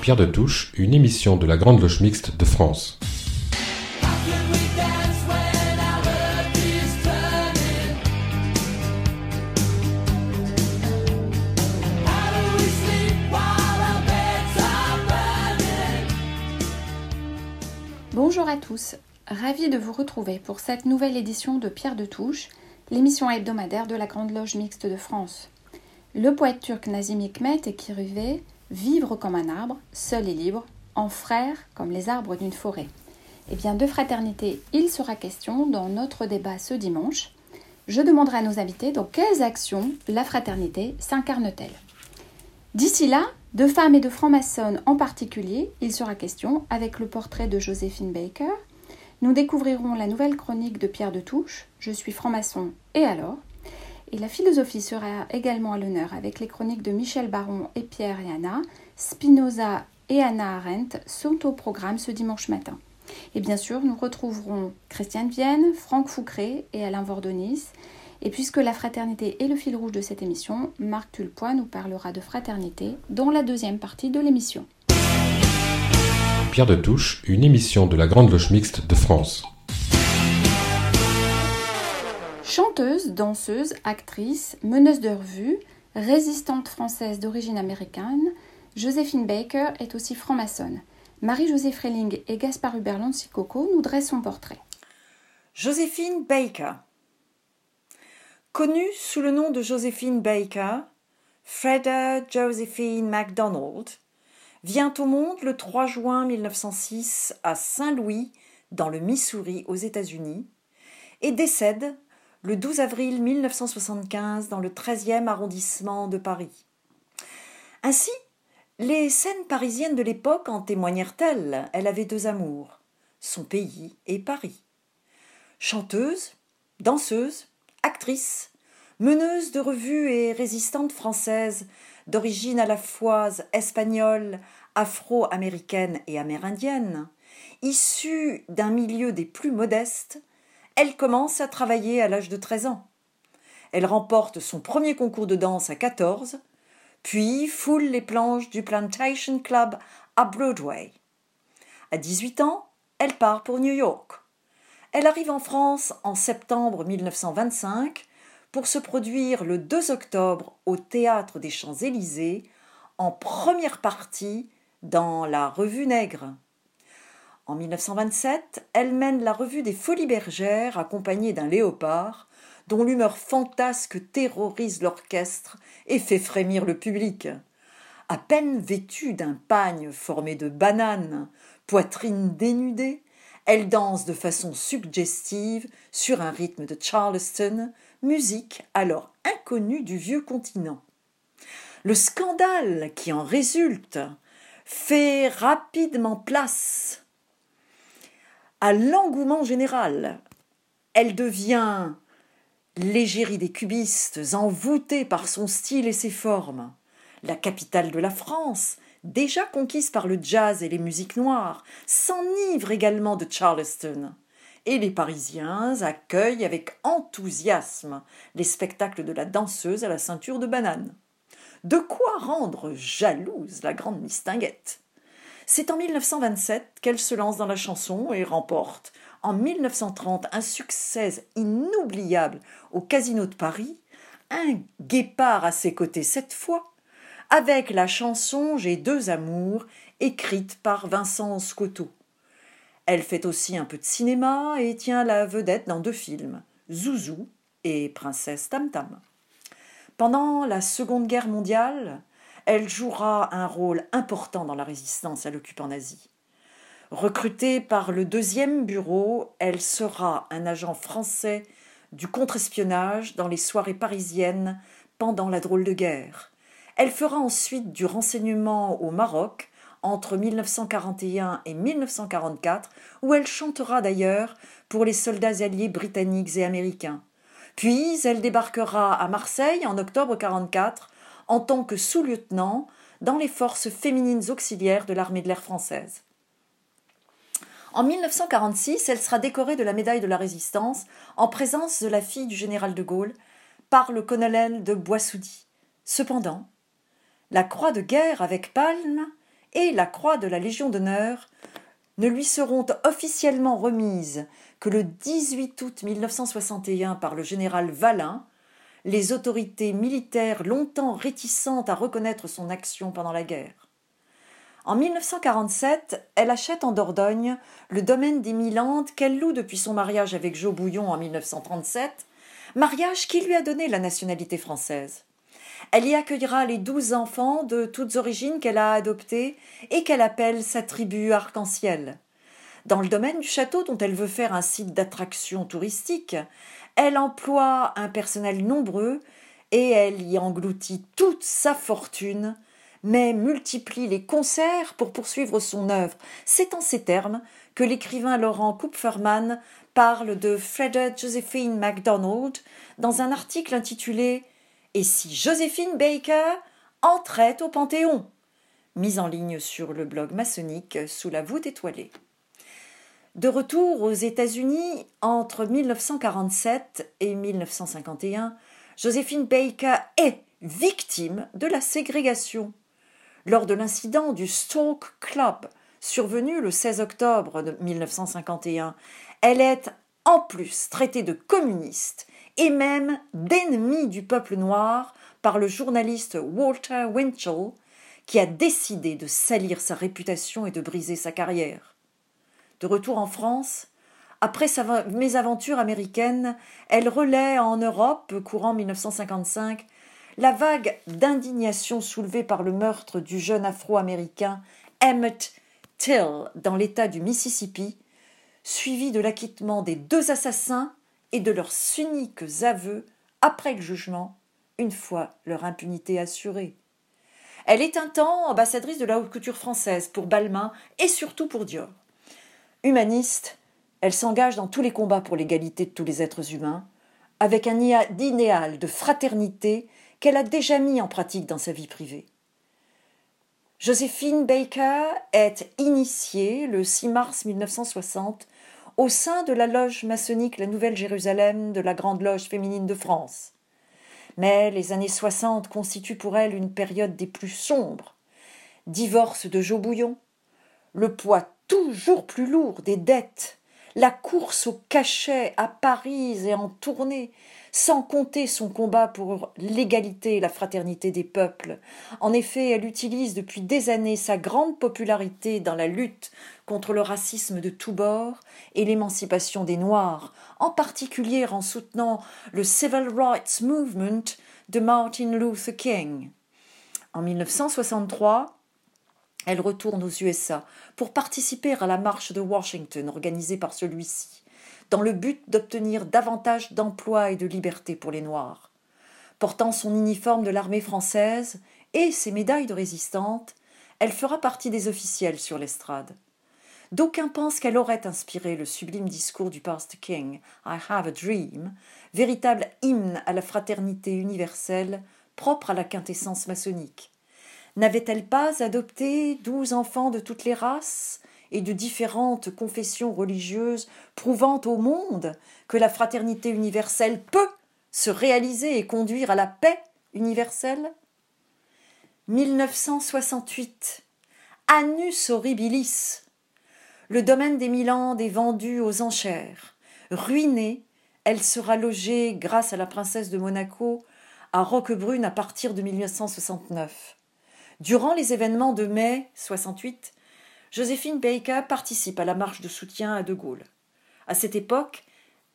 Pierre de Touche, une émission de la Grande Loge Mixte de France. Bonjour à tous, ravi de vous retrouver pour cette nouvelle édition de Pierre de Touche, l'émission hebdomadaire de la Grande Loge Mixte de France. Le poète turc Nazim Hikmet écrivait Vivre comme un arbre, seul et libre, en frère comme les arbres d'une forêt. Eh bien, de fraternité, il sera question dans notre débat ce dimanche. Je demanderai à nos invités dans quelles actions la fraternité s'incarne-t-elle. D'ici là, de femmes et de francs-maçons en particulier, il sera question avec le portrait de Joséphine Baker. Nous découvrirons la nouvelle chronique de Pierre de Touche, Je suis franc-maçon et alors et la philosophie sera également à l'honneur avec les chroniques de Michel Baron et Pierre et Anna. Spinoza et Anna Arendt sont au programme ce dimanche matin. Et bien sûr, nous retrouverons Christiane Vienne, Franck Foucré et Alain Vordonis. Et puisque la fraternité est le fil rouge de cette émission, Marc Tulpois nous parlera de fraternité dans la deuxième partie de l'émission. Pierre de Touche, une émission de la Grande Loge Mixte de France. Chanteuse, danseuse, actrice, meneuse de revue, résistante française d'origine américaine, Joséphine Baker est aussi franc-maçonne. Marie-Josée Freling et Gaspard Hubert Lancicoco nous dressent son portrait. Joséphine Baker. Connue sous le nom de Joséphine Baker, Freda Josephine MacDonald vient au monde le 3 juin 1906 à Saint-Louis, dans le Missouri, aux États-Unis, et décède le 12 avril 1975 dans le 13e arrondissement de Paris. Ainsi, les scènes parisiennes de l'époque en témoignèrent-elles Elle avait deux amours, son pays et Paris. Chanteuse, danseuse, actrice, meneuse de revues et résistante française d'origine à la fois espagnole, afro-américaine et amérindienne, issue d'un milieu des plus modestes, elle commence à travailler à l'âge de 13 ans. Elle remporte son premier concours de danse à 14, puis foule les planches du Plantation Club à Broadway. À 18 ans, elle part pour New York. Elle arrive en France en septembre 1925 pour se produire le 2 octobre au Théâtre des Champs-Élysées en première partie dans la Revue Nègre. En 1927, elle mène la revue des Folies Bergères accompagnée d'un léopard dont l'humeur fantasque terrorise l'orchestre et fait frémir le public. À peine vêtue d'un pagne formé de bananes, poitrine dénudée, elle danse de façon suggestive sur un rythme de Charleston, musique alors inconnue du vieux continent. Le scandale qui en résulte fait rapidement place l'engouement général. Elle devient l'égérie des cubistes, envoûtée par son style et ses formes. La capitale de la France, déjà conquise par le jazz et les musiques noires, s'enivre également de Charleston. Et les Parisiens accueillent avec enthousiasme les spectacles de la danseuse à la ceinture de banane. De quoi rendre jalouse la grande mistinguette? C'est en 1927 qu'elle se lance dans la chanson et remporte en 1930 un succès inoubliable au Casino de Paris, un guépard à ses côtés cette fois, avec la chanson J'ai deux amours, écrite par Vincent Scotto. Elle fait aussi un peu de cinéma et tient la vedette dans deux films, Zouzou et Princesse Tam Tam. Pendant la Seconde Guerre mondiale, elle jouera un rôle important dans la résistance à l'occupant nazi. Recrutée par le deuxième bureau, elle sera un agent français du contre-espionnage dans les soirées parisiennes pendant la drôle de guerre. Elle fera ensuite du renseignement au Maroc entre 1941 et 1944, où elle chantera d'ailleurs pour les soldats alliés britanniques et américains. Puis elle débarquera à Marseille en octobre 1944 en tant que sous-lieutenant dans les forces féminines auxiliaires de l'armée de l'air française. En 1946, elle sera décorée de la médaille de la Résistance en présence de la fille du général de Gaulle par le colonel de Boissoudy. Cependant, la croix de guerre avec palme et la croix de la Légion d'honneur ne lui seront officiellement remises que le 18 août 1961 par le général Valin, les autorités militaires longtemps réticentes à reconnaître son action pendant la guerre. En 1947, elle achète en Dordogne le domaine des Milandes qu'elle loue depuis son mariage avec Jo Bouillon en 1937, mariage qui lui a donné la nationalité française. Elle y accueillera les douze enfants de toutes origines qu'elle a adoptés et qu'elle appelle sa tribu arc-en-ciel. Dans le domaine du château dont elle veut faire un site d'attraction touristique, elle emploie un personnel nombreux et elle y engloutit toute sa fortune, mais multiplie les concerts pour poursuivre son œuvre. C'est en ces termes que l'écrivain Laurent Kupferman parle de Freda Josephine MacDonald dans un article intitulé Et si Josephine Baker entrait au Panthéon? mis en ligne sur le blog maçonnique sous la voûte étoilée. De retour aux États-Unis entre 1947 et 1951, Josephine Baker est victime de la ségrégation. Lors de l'incident du Stalk Club, survenu le 16 octobre 1951, elle est en plus traitée de communiste et même d'ennemi du peuple noir par le journaliste Walter Winchell, qui a décidé de salir sa réputation et de briser sa carrière. De retour en France, après sa mésaventure américaine, elle relaie en Europe, courant 1955, la vague d'indignation soulevée par le meurtre du jeune afro-américain Emmett Till dans l'État du Mississippi, suivi de l'acquittement des deux assassins et de leurs cyniques aveux après le jugement, une fois leur impunité assurée. Elle est un temps ambassadrice de la haute couture française pour Balmain et surtout pour Dior. Humaniste, elle s'engage dans tous les combats pour l'égalité de tous les êtres humains, avec un idéal de fraternité qu'elle a déjà mis en pratique dans sa vie privée. Joséphine Baker est initiée le 6 mars 1960 au sein de la loge maçonnique La Nouvelle Jérusalem de la Grande Loge féminine de France. Mais les années 60 constituent pour elle une période des plus sombres. Divorce de Jo Bouillon, le poids toujours plus lourd des dettes, la course au cachet à Paris et en tournée, sans compter son combat pour l'égalité et la fraternité des peuples. En effet, elle utilise depuis des années sa grande popularité dans la lutte contre le racisme de tous bords et l'émancipation des Noirs, en particulier en soutenant le Civil Rights Movement de Martin Luther King. En 1963, elle retourne aux USA pour participer à la marche de Washington organisée par celui-ci, dans le but d'obtenir davantage d'emplois et de liberté pour les Noirs. Portant son uniforme de l'armée française et ses médailles de résistante, elle fera partie des officiels sur l'estrade. D'aucuns pensent qu'elle aurait inspiré le sublime discours du Pastor King, I Have a Dream, véritable hymne à la fraternité universelle propre à la quintessence maçonnique. N'avait-elle pas adopté douze enfants de toutes les races et de différentes confessions religieuses, prouvant au monde que la fraternité universelle peut se réaliser et conduire à la paix universelle? 1968. Annus horribilis. Le domaine des Milandes est vendu aux enchères. Ruinée, elle sera logée, grâce à la princesse de Monaco, à Roquebrune à partir de 1969. Durant les événements de mai 68, Joséphine Baker participe à la marche de soutien à De Gaulle. À cette époque,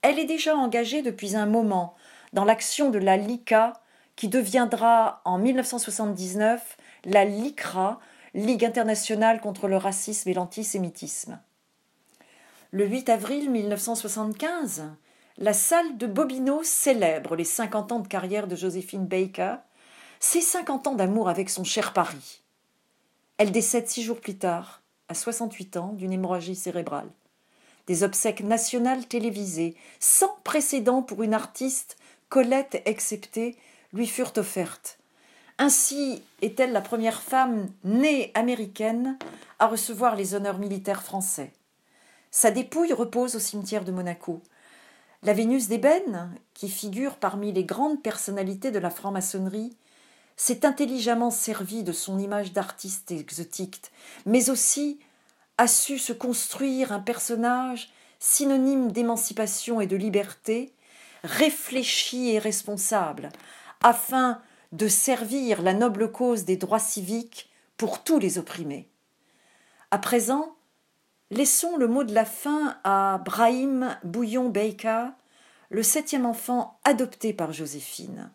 elle est déjà engagée depuis un moment dans l'action de la LICA qui deviendra en 1979 la LICRA, Ligue internationale contre le racisme et l'antisémitisme. Le 8 avril 1975, la salle de Bobino célèbre les 50 ans de carrière de Joséphine Baker ses cinquante ans d'amour avec son cher Paris. Elle décède six jours plus tard, à 68 ans, d'une hémorragie cérébrale. Des obsèques nationales télévisées, sans précédent pour une artiste, Colette exceptée, lui furent offertes. Ainsi est-elle la première femme née américaine à recevoir les honneurs militaires français. Sa dépouille repose au cimetière de Monaco. La Vénus d'ébène, qui figure parmi les grandes personnalités de la franc-maçonnerie, s'est intelligemment servi de son image d'artiste exotique, mais aussi a su se construire un personnage synonyme d'émancipation et de liberté, réfléchi et responsable, afin de servir la noble cause des droits civiques pour tous les opprimés. À présent, laissons le mot de la fin à Brahim Bouillon Baker, le septième enfant adopté par Joséphine.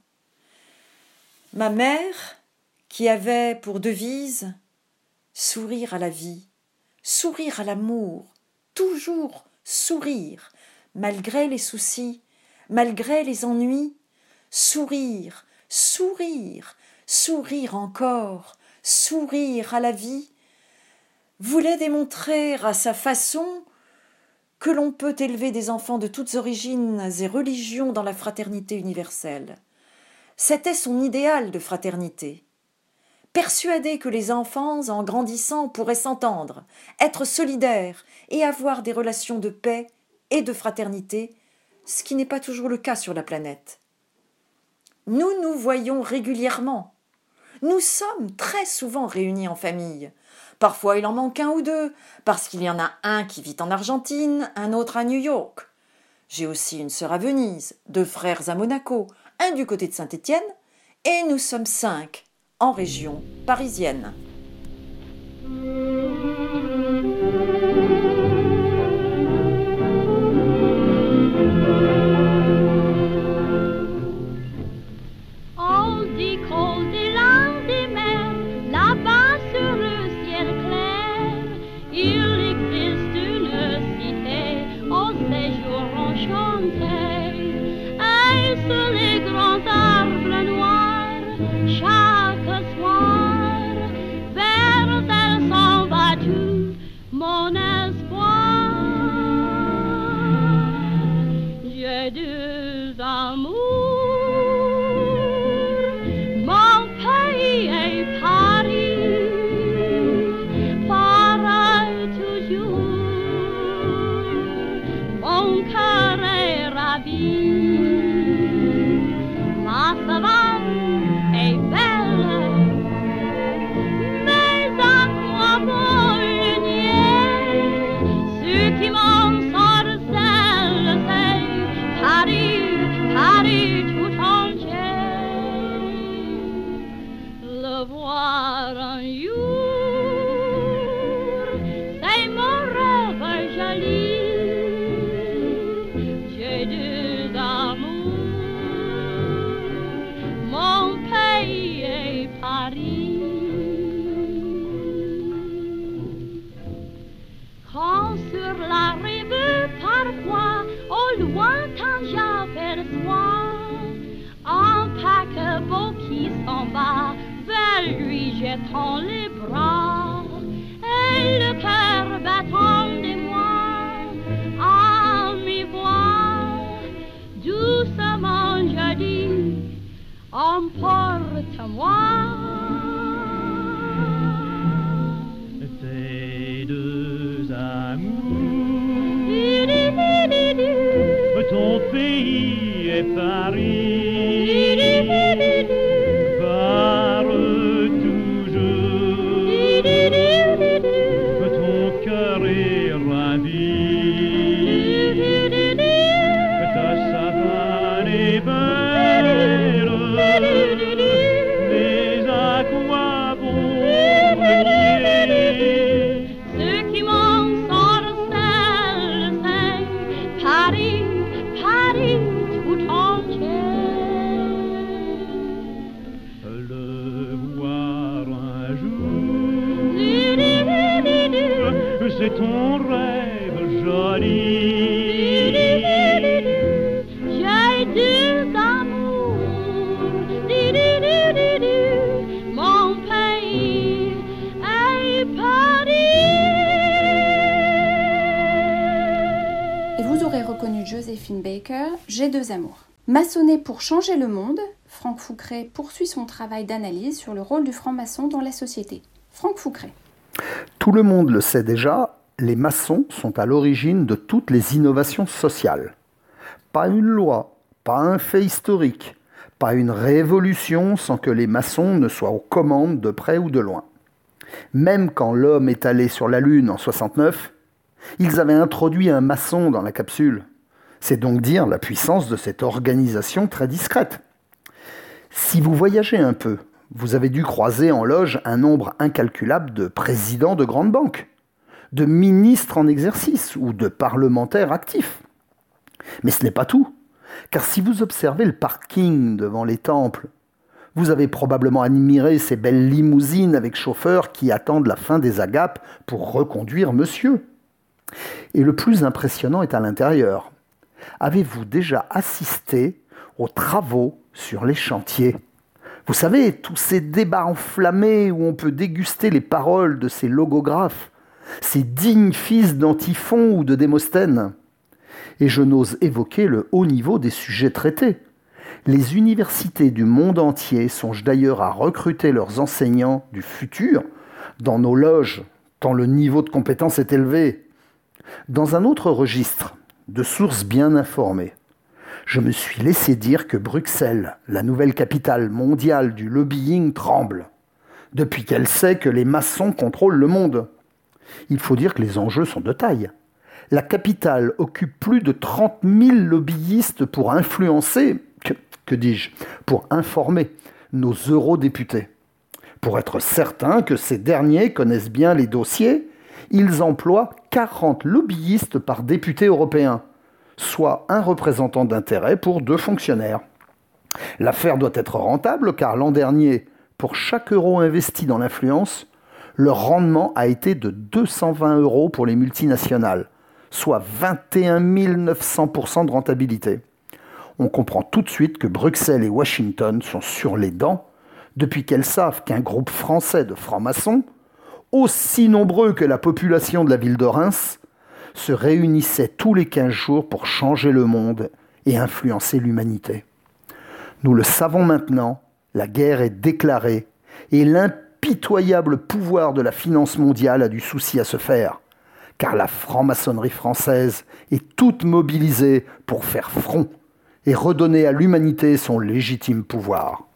Ma mère, qui avait pour devise sourire à la vie, sourire à l'amour, toujours sourire, malgré les soucis, malgré les ennuis, sourire, sourire, sourire encore, sourire à la vie, voulait démontrer à sa façon que l'on peut élever des enfants de toutes origines et religions dans la fraternité universelle. C'était son idéal de fraternité. Persuadé que les enfants, en grandissant, pourraient s'entendre, être solidaires et avoir des relations de paix et de fraternité, ce qui n'est pas toujours le cas sur la planète. Nous nous voyons régulièrement. Nous sommes très souvent réunis en famille. Parfois il en manque un ou deux, parce qu'il y en a un qui vit en Argentine, un autre à New York. J'ai aussi une sœur à Venise, deux frères à Monaco, un du côté de Saint-Étienne, et nous sommes cinq en région parisienne. J'ai deux amours. Maçonner pour changer le monde, Franck Foucret poursuit son travail d'analyse sur le rôle du franc-maçon dans la société. Franck Foucret. Tout le monde le sait déjà, les maçons sont à l'origine de toutes les innovations sociales. Pas une loi, pas un fait historique, Pas une révolution sans que les maçons ne soient aux commandes de près ou de loin. Même quand l'homme est allé sur la Lune en 69, ils avaient introduit un maçon dans la capsule. C'est donc dire la puissance de cette organisation très discrète. Si vous voyagez un peu, vous avez dû croiser en loge un nombre incalculable de présidents de grandes banques, de ministres en exercice ou de parlementaires actifs. Mais ce n'est pas tout, car si vous observez le parking devant les temples, vous avez probablement admiré ces belles limousines avec chauffeurs qui attendent la fin des agapes pour reconduire monsieur. Et le plus impressionnant est à l'intérieur. Avez-vous déjà assisté aux travaux sur les chantiers? Vous savez, tous ces débats enflammés où on peut déguster les paroles de ces logographes, ces dignes fils d'Antiphon ou de Démosthène. Et je n'ose évoquer le haut niveau des sujets traités. Les universités du monde entier songent d'ailleurs à recruter leurs enseignants du futur dans nos loges, tant le niveau de compétence est élevé. Dans un autre registre, de sources bien informées, je me suis laissé dire que Bruxelles, la nouvelle capitale mondiale du lobbying, tremble, depuis qu'elle sait que les maçons contrôlent le monde. Il faut dire que les enjeux sont de taille. La capitale occupe plus de 30 000 lobbyistes pour influencer, que, que dis-je, pour informer nos eurodéputés. Pour être certain que ces derniers connaissent bien les dossiers, ils emploient 40 lobbyistes par député européen, soit un représentant d'intérêt pour deux fonctionnaires. L'affaire doit être rentable car l'an dernier, pour chaque euro investi dans l'influence, le rendement a été de 220 euros pour les multinationales, soit 21 900% de rentabilité. On comprend tout de suite que Bruxelles et Washington sont sur les dents depuis qu'elles savent qu'un groupe français de francs-maçons, aussi nombreux que la population de la ville de Reims, se réunissait tous les 15 jours pour changer le monde et influencer l'humanité. Nous le savons maintenant, la guerre est déclarée et l'impitoyable pouvoir de la finance mondiale a du souci à se faire, car la franc-maçonnerie française est toute mobilisée pour faire front et redonner à l'humanité son légitime pouvoir.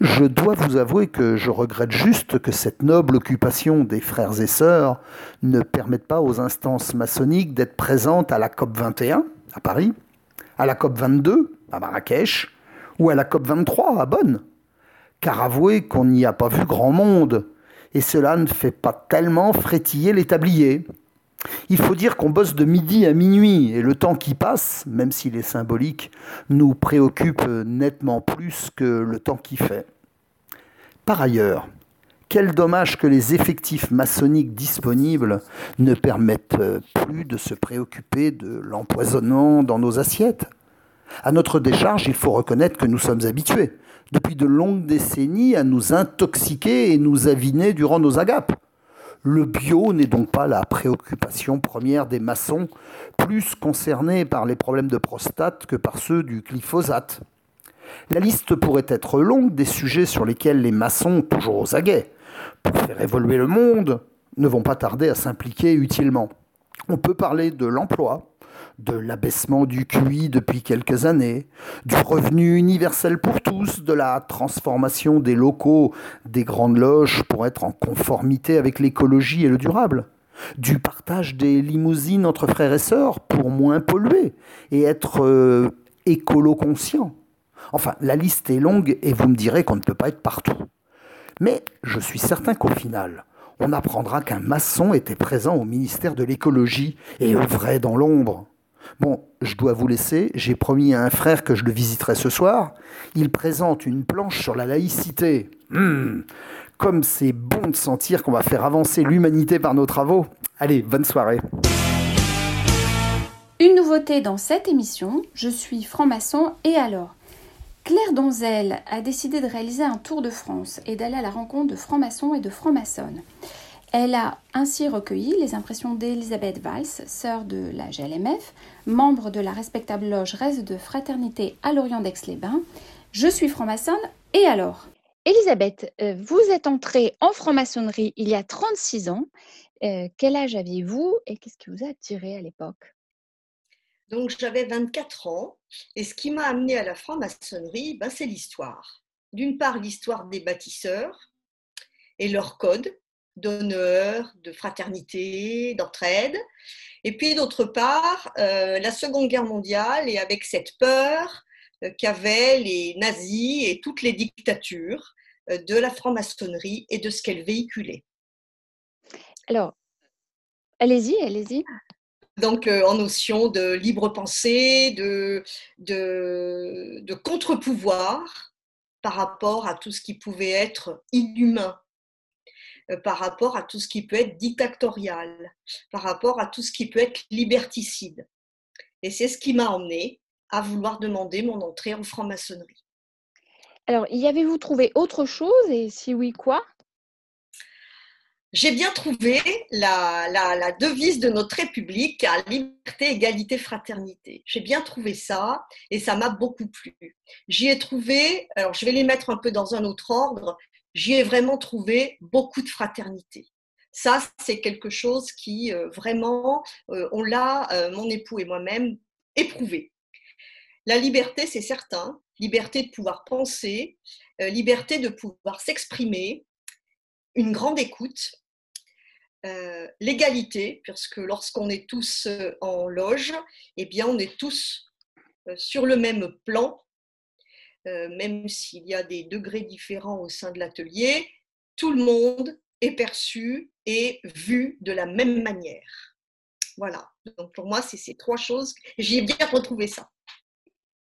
Je dois vous avouer que je regrette juste que cette noble occupation des frères et sœurs ne permette pas aux instances maçonniques d'être présentes à la COP 21 à Paris, à la COP 22 à Marrakech ou à la COP 23 à Bonn. Car avouez qu'on n'y a pas vu grand monde, et cela ne fait pas tellement frétiller les tabliers. Il faut dire qu'on bosse de midi à minuit et le temps qui passe, même s'il est symbolique, nous préoccupe nettement plus que le temps qui fait. Par ailleurs, quel dommage que les effectifs maçonniques disponibles ne permettent plus de se préoccuper de l'empoisonnement dans nos assiettes. À notre décharge, il faut reconnaître que nous sommes habitués, depuis de longues décennies, à nous intoxiquer et nous aviner durant nos agapes. Le bio n'est donc pas la préoccupation première des maçons, plus concernés par les problèmes de prostate que par ceux du glyphosate. La liste pourrait être longue des sujets sur lesquels les maçons, toujours aux aguets, pour faire évoluer le monde, ne vont pas tarder à s'impliquer utilement. On peut parler de l'emploi, de l'abaissement du QI depuis quelques années, du revenu universel pour tous, de la transformation des locaux des grandes loges pour être en conformité avec l'écologie et le durable, du partage des limousines entre frères et sœurs pour moins polluer et être euh, écolo-conscient. Enfin, la liste est longue et vous me direz qu'on ne peut pas être partout. Mais je suis certain qu'au final, on apprendra qu'un maçon était présent au ministère de l'écologie et œuvrait dans l'ombre. Bon, je dois vous laisser. J'ai promis à un frère que je le visiterai ce soir. Il présente une planche sur la laïcité. Hum, comme c'est bon de sentir qu'on va faire avancer l'humanité par nos travaux. Allez, bonne soirée. Une nouveauté dans cette émission, je suis franc-maçon et alors Claire Donzel a décidé de réaliser un tour de France et d'aller à la rencontre de francs-maçons et de francs-maçonnes. Elle a ainsi recueilli les impressions d'Elisabeth Weiss, sœur de la GLMF, membre de la respectable loge Reste de Fraternité à Lorient d'Aix-les-Bains. Je suis franc-maçonne, et alors? Elisabeth, euh, vous êtes entrée en franc-maçonnerie il y a 36 ans. Euh, quel âge aviez-vous et qu'est-ce qui vous a attiré à l'époque? Donc j'avais 24 ans et ce qui m'a amené à la franc-maçonnerie, ben, c'est l'histoire. D'une part, l'histoire des bâtisseurs et leur code d'honneur, de fraternité, d'entraide. Et puis d'autre part, euh, la Seconde Guerre mondiale et avec cette peur euh, qu'avaient les nazis et toutes les dictatures euh, de la franc-maçonnerie et de ce qu'elle véhiculait. Alors, allez-y, allez-y. Donc, en notion de libre pensée, de, de, de contre-pouvoir par rapport à tout ce qui pouvait être inhumain par rapport à tout ce qui peut être dictatorial, par rapport à tout ce qui peut être liberticide. Et c'est ce qui m'a emmené à vouloir demander mon entrée en franc-maçonnerie. Alors, y avez-vous trouvé autre chose et si oui, quoi? J'ai bien trouvé la, la, devise de notre République à liberté, égalité, fraternité. J'ai bien trouvé ça et ça m'a beaucoup plu. J'y ai trouvé, alors je vais les mettre un peu dans un autre ordre, j'y ai vraiment trouvé beaucoup de fraternité. Ça, c'est quelque chose qui euh, vraiment, euh, on l'a, euh, mon époux et moi-même, éprouvé. La liberté, c'est certain, liberté de pouvoir penser, liberté de pouvoir s'exprimer, une grande écoute, l'égalité, puisque lorsqu'on est tous en loge, eh bien, on est tous sur le même plan même s'il y a des degrés différents au sein de l'atelier, tout le monde est perçu et vu de la même manière. Voilà, donc pour moi, c'est ces trois choses. J'ai bien retrouvé ça.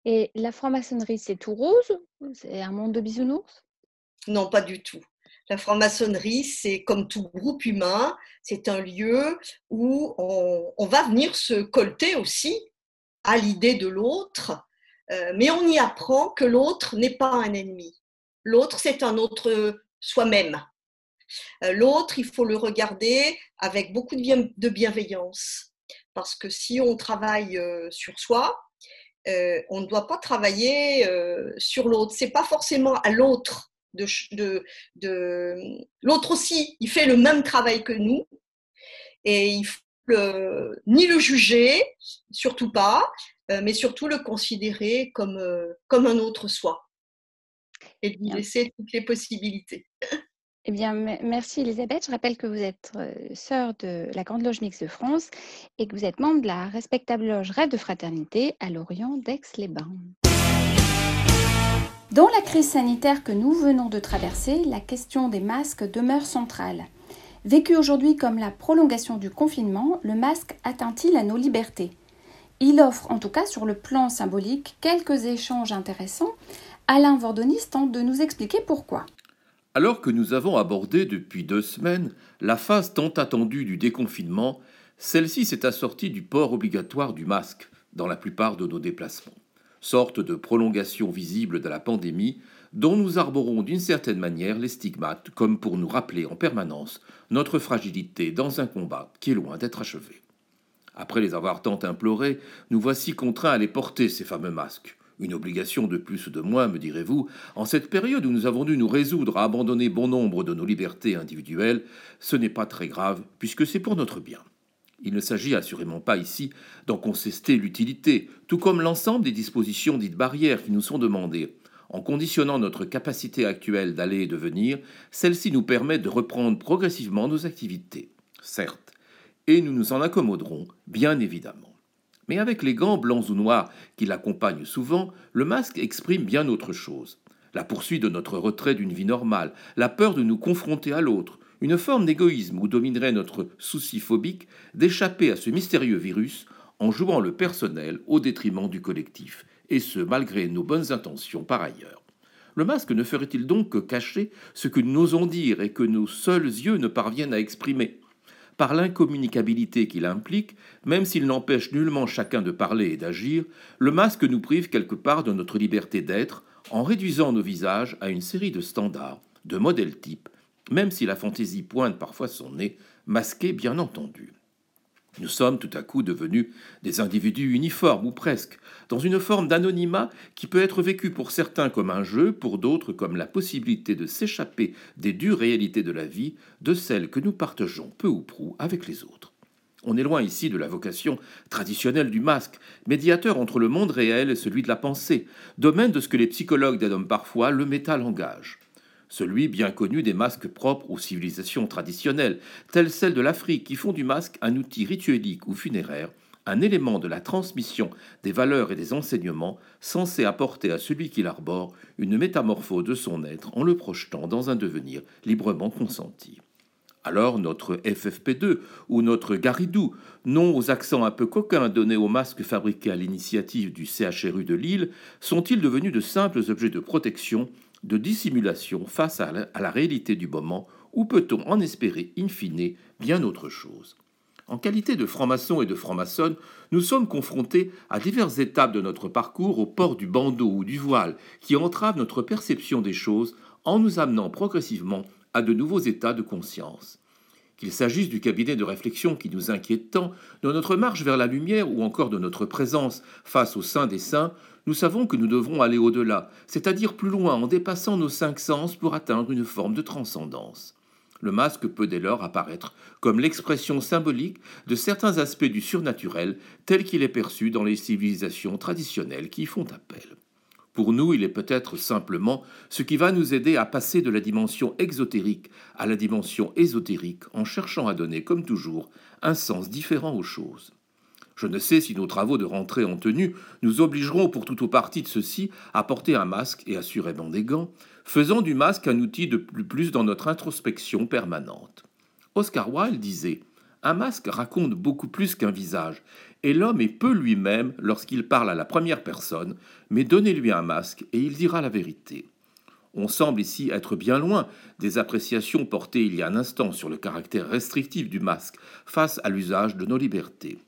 Et la franc-maçonnerie, c'est tout rose C'est un monde de bisounours? Non, pas du tout. La franc-maçonnerie, c'est comme tout groupe humain, c'est un lieu où on, on, va venir se colter aussi à l'idée de l'autre, euh, mais on y apprend que l'autre n'est pas un ennemi. L'autre, c'est un autre soi-même. Euh, l'autre, il faut le regarder avec beaucoup de bienveillance. Parce que si on travaille euh, sur soi, on ne doit pas travailler sur l'autre. C'est pas forcément à l'autre de, de, l'autre aussi. Il fait le même travail que nous et il faut ni le juger, surtout pas, euh, mais surtout le considérer comme, euh, comme un autre soi et lui laisser toutes les possibilités. Eh bien, merci Elisabeth. Je rappelle que vous êtes euh, sœur de la Grande Loge Mixte de France et que vous êtes membre de la respectable loge Rêve de Fraternité à Lorient d'Aix-les-Bains. Dans la crise sanitaire que nous venons de traverser, la question des masques demeure centrale. Vécu aujourd'hui comme la prolongation du confinement, le masque atteint-il à nos libertés? Il offre, en tout cas sur le plan symbolique, quelques échanges intéressants. Alain Vordonis tente de nous expliquer pourquoi. Alors que nous avons abordé depuis deux semaines la phase tant attendue du déconfinement, celle-ci s'est assortie du port obligatoire du masque dans la plupart de nos déplacements, sorte de prolongation visible de la pandémie dont nous arborons d'une certaine manière les stigmates comme pour nous rappeler en permanence notre fragilité dans un combat qui est loin d'être achevé. Après les avoir tant implorés, nous voici contraints à les porter, ces fameux masques. Une obligation de plus ou de moins, me direz-vous, en cette période où nous avons dû nous résoudre à abandonner bon nombre de nos libertés individuelles, ce n'est pas très grave, puisque c'est pour notre bien. Il ne s'agit assurément pas ici d'en contester l'utilité, tout comme l'ensemble des dispositions dites barrières qui nous sont demandées. En conditionnant notre capacité actuelle d'aller et de venir, celle-ci nous permet de reprendre progressivement nos activités. Certes, et nous nous en accommoderons, bien évidemment. Mais avec les gants blancs ou noirs qui l'accompagnent souvent, le masque exprime bien autre chose. La poursuite de notre retrait d'une vie normale, la peur de nous confronter à l'autre, une forme d'égoïsme où dominerait notre souci phobique d'échapper à ce mystérieux virus en jouant le personnel au détriment du collectif, et ce malgré nos bonnes intentions par ailleurs. Le masque ne ferait-il donc que cacher ce que nous n'osons dire et que nos seuls yeux ne parviennent à exprimer? Par l'incommunicabilité qu'il implique, même s'il n'empêche nullement chacun de parler et d'agir, le masque nous prive quelque part de notre liberté d'être en réduisant nos visages à une série de standards, de modèles types, même si la fantaisie pointe parfois son nez, masqué bien entendu. Nous sommes tout à coup devenus des individus uniformes, ou presque, dans une forme d'anonymat qui peut être vécu pour certains comme un jeu, pour d'autres comme la possibilité de s'échapper des dures réalités de la vie, de celles que nous partageons peu ou prou avec les autres. On est loin ici de la vocation traditionnelle du masque, médiateur entre le monde réel et celui de la pensée, domaine de ce que les psychologues dénomment parfois le métalangage. Celui bien connu des masques propres aux civilisations traditionnelles, telles celles de l'Afrique, qui font du masque un outil rituelique ou funéraire, un élément de la transmission des valeurs et des enseignements censé apporter à celui qui l'arbore une métamorphose de son être en le projetant dans un devenir librement consenti. Alors notre FFP2 ou notre Garidou, nom aux accents un peu coquins donnés aux masques fabriqués à l'initiative du CHRU de Lille, sont-ils devenus de simples objets de protection, de dissimulation face à la, réalité du moment, ou peut-on en espérer in fine bien autre chose? En qualité de franc-maçon et de franc-maçonne, nous sommes confrontés à diverses étapes de notre parcours au port du bandeau ou du voile qui entravent notre perception des choses en nous amenant progressivement à de nouveaux états de conscience. Qu'il s'agisse du cabinet de réflexion qui nous inquiète tant, de notre marche vers la lumière ou encore de notre présence face au sein des saints, nous savons que nous devrons aller au-delà, c'est-à-dire plus loin en dépassant nos cinq sens pour atteindre une forme de transcendance. Le masque peut dès lors apparaître comme l'expression symbolique de certains aspects du surnaturel tel qu'il est perçu dans les civilisations traditionnelles qui y font appel. Pour nous, il est peut-être simplement ce qui va nous aider à passer de la dimension exotérique à la dimension ésotérique en cherchant à donner, comme toujours, un sens différent aux choses. Je ne sais si nos travaux de rentrée en tenue nous obligeront pour tout ou partie de ceci à porter un masque et assurément des gants, faisant du masque un outil de plus plus dans notre introspection permanente. Oscar Wilde disait Un masque raconte beaucoup plus qu'un visage, et l'homme est peu lui-même lorsqu'il parle à la première personne, mais donnez-lui un masque et il dira la vérité. On semble ici être bien loin des appréciations portées il y a un instant sur le caractère restrictif du masque face à l'usage de nos libertés.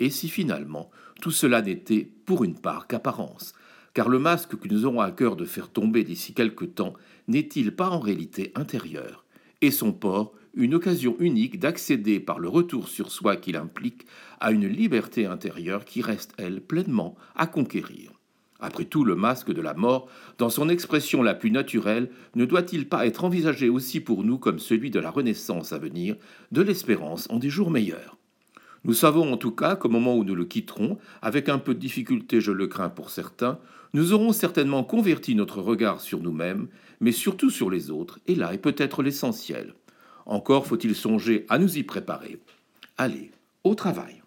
Et si finalement tout cela n'était pour une part qu'apparence, car le masque que nous aurons à cœur de faire tomber d'ici quelque temps n'est-il pas en réalité intérieur, et son port une occasion unique d'accéder par le retour sur soi qu'il implique à une liberté intérieure qui reste, elle, pleinement à conquérir. Après tout, le masque de la mort, dans son expression la plus naturelle, ne doit-il pas être envisagé aussi pour nous comme celui de la renaissance à venir, de l'espérance en des jours meilleurs? Nous savons en tout cas qu'au moment où nous le quitterons, avec un peu de difficulté, je le crains pour certains, nous aurons certainement converti notre regard sur nous-mêmes, mais surtout sur les autres, et là est peut-être l'essentiel. Encore faut-il songer à nous y préparer. Allez, au travail.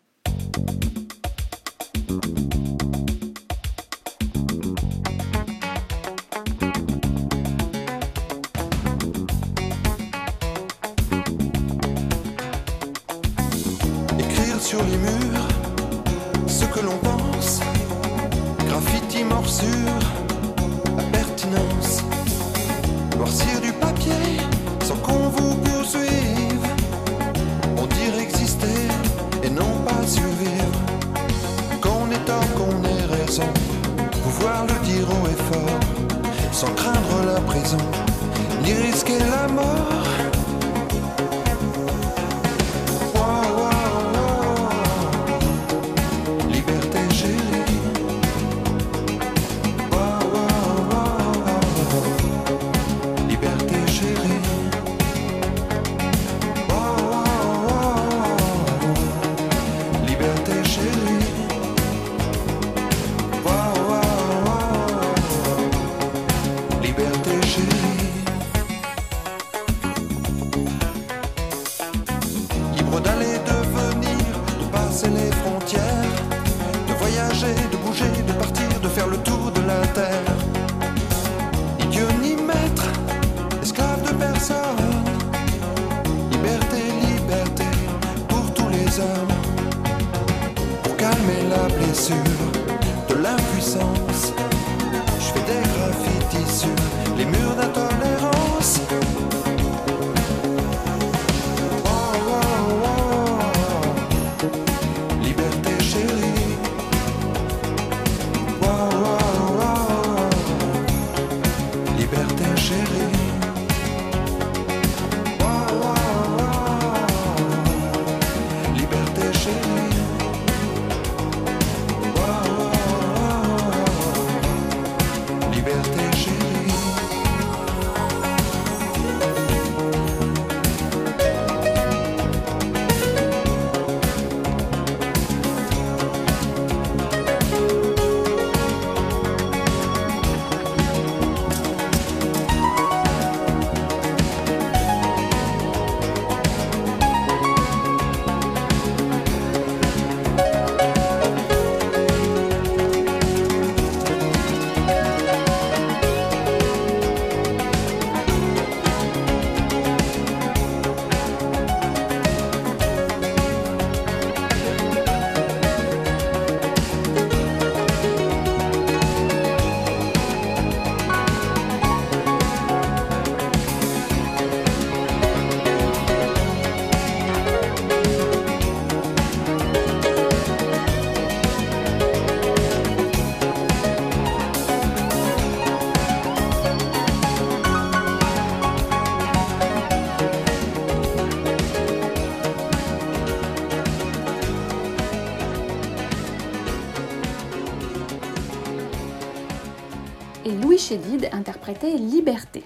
Chédid interprétait Liberté.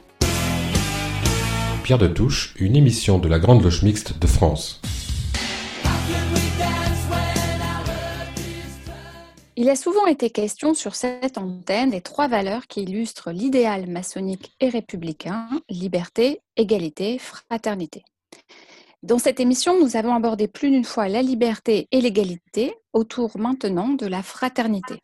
Pierre de Touche, une émission de la Grande Loge Mixte de France. Il a souvent été question sur cette antenne des trois valeurs qui illustrent l'idéal maçonnique et républicain, liberté, égalité, fraternité. Dans cette émission, nous avons abordé plus d'une fois la liberté et l'égalité autour maintenant de la fraternité.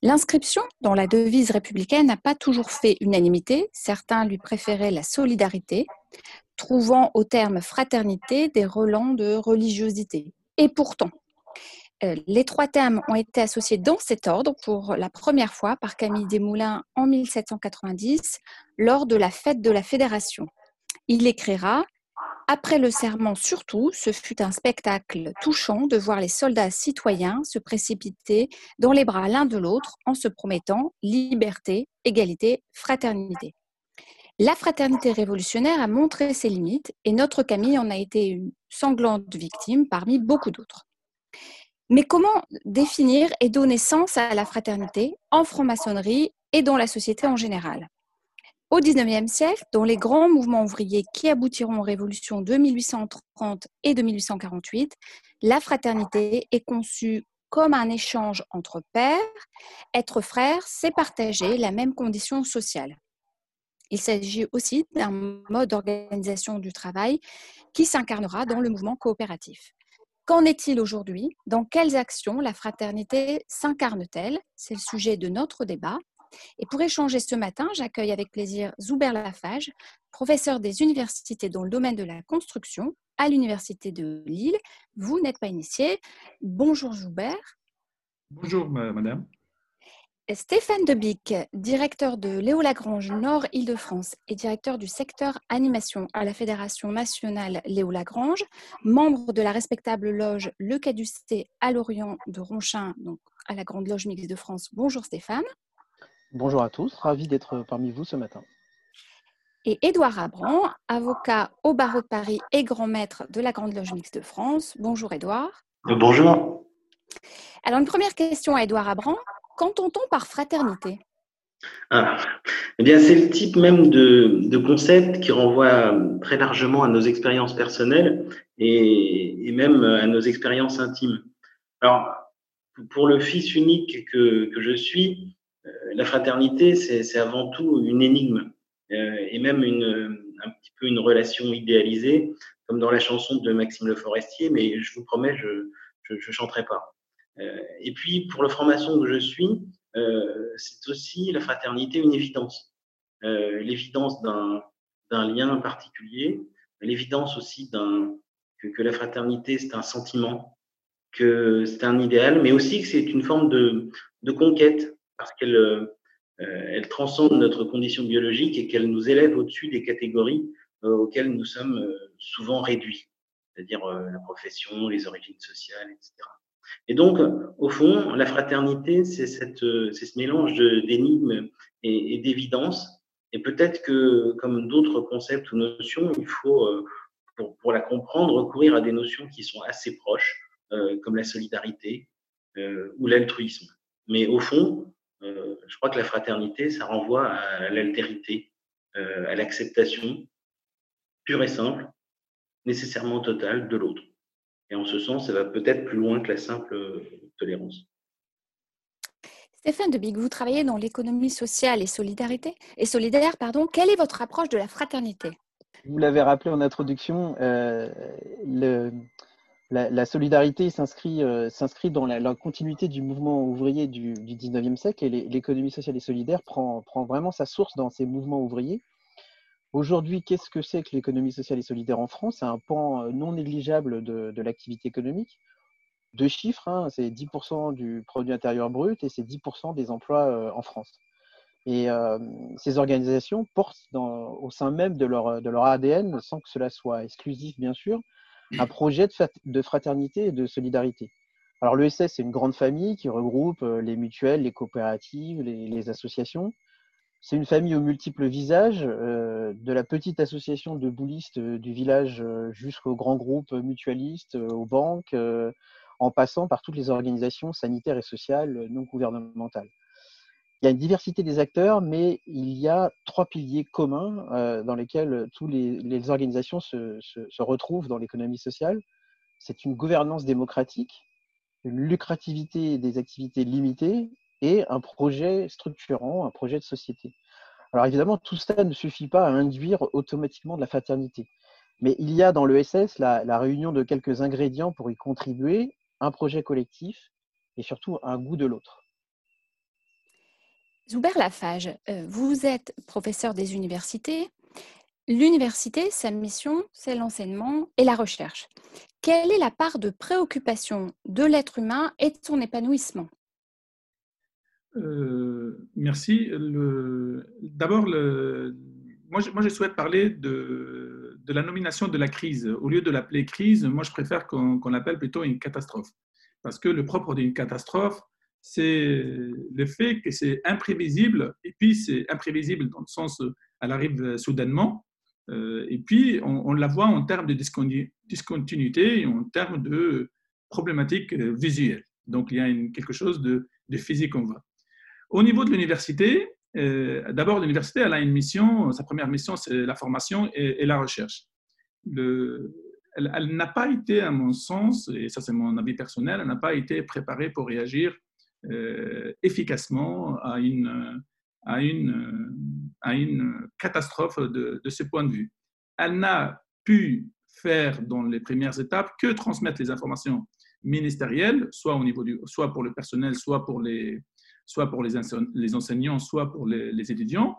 L'inscription dans la devise républicaine n'a pas toujours fait unanimité. Certains lui préféraient la solidarité, trouvant au terme fraternité des relents de religiosité. Et pourtant, euh, les trois termes ont été associés dans cet ordre pour la première fois par Camille Desmoulins en 1790 lors de la fête de la Fédération. Il écrira après le serment surtout, ce fut un spectacle touchant de voir les soldats citoyens se précipiter dans les bras l'un de l'autre en se promettant liberté, égalité, fraternité. La fraternité révolutionnaire a montré ses limites et notre Camille en a été une sanglante victime parmi beaucoup d'autres. Mais comment définir et donner sens à la fraternité en franc-maçonnerie et dans la société en général? Au XIXe siècle, dans les grands mouvements ouvriers qui aboutiront aux révolutions de 1830 et de 1848, la fraternité est conçue comme un échange entre pairs. Être frère, c'est partager la même condition sociale. Il s'agit aussi d'un mode d'organisation du travail qui s'incarnera dans le mouvement coopératif. Qu'en est-il aujourd'hui? Dans quelles actions la fraternité s'incarne-t-elle? C'est le sujet de notre débat. Et pour échanger ce matin, j'accueille avec plaisir Zuber Lafage, professeur des universités dans le domaine de la construction à l'Université de Lille. Vous n'êtes pas initié. Bonjour Zuber. Bonjour madame. Stéphane Debic, directeur de Léo Lagrange Nord-Île-de-France et directeur du secteur animation à la Fédération nationale Léo Lagrange, membre de la respectable loge Le Caducé à Lorient de Ronchin, donc à la Grande Loge Mixte de France. Bonjour Stéphane. Bonjour à tous, ravi d'être parmi vous ce matin. Et Édouard Abran, avocat au barreau de Paris et grand maître de la Grande Loge Mixte de France. Bonjour Édouard. Bonjour. Alors une première question à Édouard Abran. Qu'entend-on par fraternité? Ah, eh bien, c'est le type même de, concept qui renvoie très largement à nos expériences personnelles et, même à nos expériences intimes. Alors, pour le fils unique que je suis, euh, la fraternité, c'est avant tout une énigme euh, et même une, un petit peu une relation idéalisée, comme dans la chanson de Maxime Le Forestier, mais je vous promets, je ne chanterai pas. Euh, et puis, pour le franc-maçon que je suis, c'est aussi la fraternité une évidence. L'évidence d'un lien particulier, l'évidence aussi que, que, la fraternité, c'est un sentiment, que c'est un idéal, mais aussi que c'est une forme de, de conquête parce qu'elle euh, elle transcende notre condition biologique et qu'elle nous élève au-dessus des catégories euh, auxquelles nous sommes euh, souvent réduits, c'est-à-dire la profession, les origines sociales, etc. Et donc, au fond, la fraternité, c'est ce mélange d'énigmes et, et d'évidence. Et peut-être que, comme d'autres concepts ou notions, il faut, pour, pour, la comprendre, recourir à des notions qui sont assez proches, comme la solidarité ou l'altruisme. Mais au fond, euh, je crois que la fraternité, ça renvoie à l'altérité, euh, à l'acceptation pure et simple, nécessairement totale de l'autre. Et en ce sens, ça va peut-être plus loin que la simple euh, tolérance. Stéphane Debig, vous travaillez dans l'économie sociale et solidarité et solidaire, pardon. Quelle est votre approche de la fraternité? Vous l'avez rappelé en introduction, le, la, solidarité euh, s'inscrit dans la, continuité du mouvement ouvrier du, du 19e siècle et l'économie sociale et solidaire prend, vraiment sa source dans ces mouvements ouvriers. Aujourd'hui, qu'est-ce que c'est que l'économie sociale et solidaire en France? C'est un pan euh, non négligeable de, l'activité économique. Deux chiffres, hein, c'est 10% du produit intérieur brut et c'est 10% des emplois euh, en France. Et ces organisations portent au sein même de leur ADN, sans que cela soit exclusif bien sûr, un projet de fraternité et de solidarité. Alors l'ESS, c'est une grande famille qui regroupe euh, les mutuelles, les coopératives, les, associations. C'est une famille aux multiples visages, euh, de la petite association de boulistes euh, du village jusqu'au grand groupe mutualiste, aux banques, en passant par toutes les organisations sanitaires et sociales non gouvernementales. Il y a une diversité des acteurs, mais il y a trois piliers communs dans lesquels toutes les, organisations se, retrouvent dans l'économie sociale. C'est une gouvernance démocratique, une lucrativité des activités limitées et un projet structurant, un projet de société. Alors évidemment, tout ça ne suffit pas à induire automatiquement de la fraternité. Mais il y a dans l'ESS la réunion de quelques ingrédients pour y contribuer, un projet collectif et surtout un goût de l'autre. Zuber Lafage, euh, vous êtes professeur des universités. L'université, sa mission, c'est l'enseignement et la recherche. Quelle est la part de préoccupation de l'être humain et de son épanouissement? Euh, merci. D'abord, moi, moi, je souhaite parler de, la nomination de la crise. Au lieu de l'appeler crise, moi, je préfère qu'on l'appelle plutôt une catastrophe. Parce que le propre d'une catastrophe, c'est le fait que c'est imprévisible, et puis c'est imprévisible dans le sens, elle arrive soudainement, euh, et puis on, la voit en termes de discontinuité et en termes de problématiques visuelles. Donc il y a quelque chose de, de physique qu'on voit. Au niveau de l'université, euh, d'abord, l'université, elle a une mission, sa première mission, c'est la formation et, la recherche. Le, elle, n'a pas été, à mon sens, et ça c'est mon avis personnel, elle n'a pas été préparée pour réagir euh, efficacement à une, catastrophe de, de ce point de vue. Elle n'a pu faire dans les premières étapes que transmettre les informations ministérielles, soit, au niveau du, soit pour le personnel, soit pour les, soit pour les, enseignants, soit pour les, étudiants,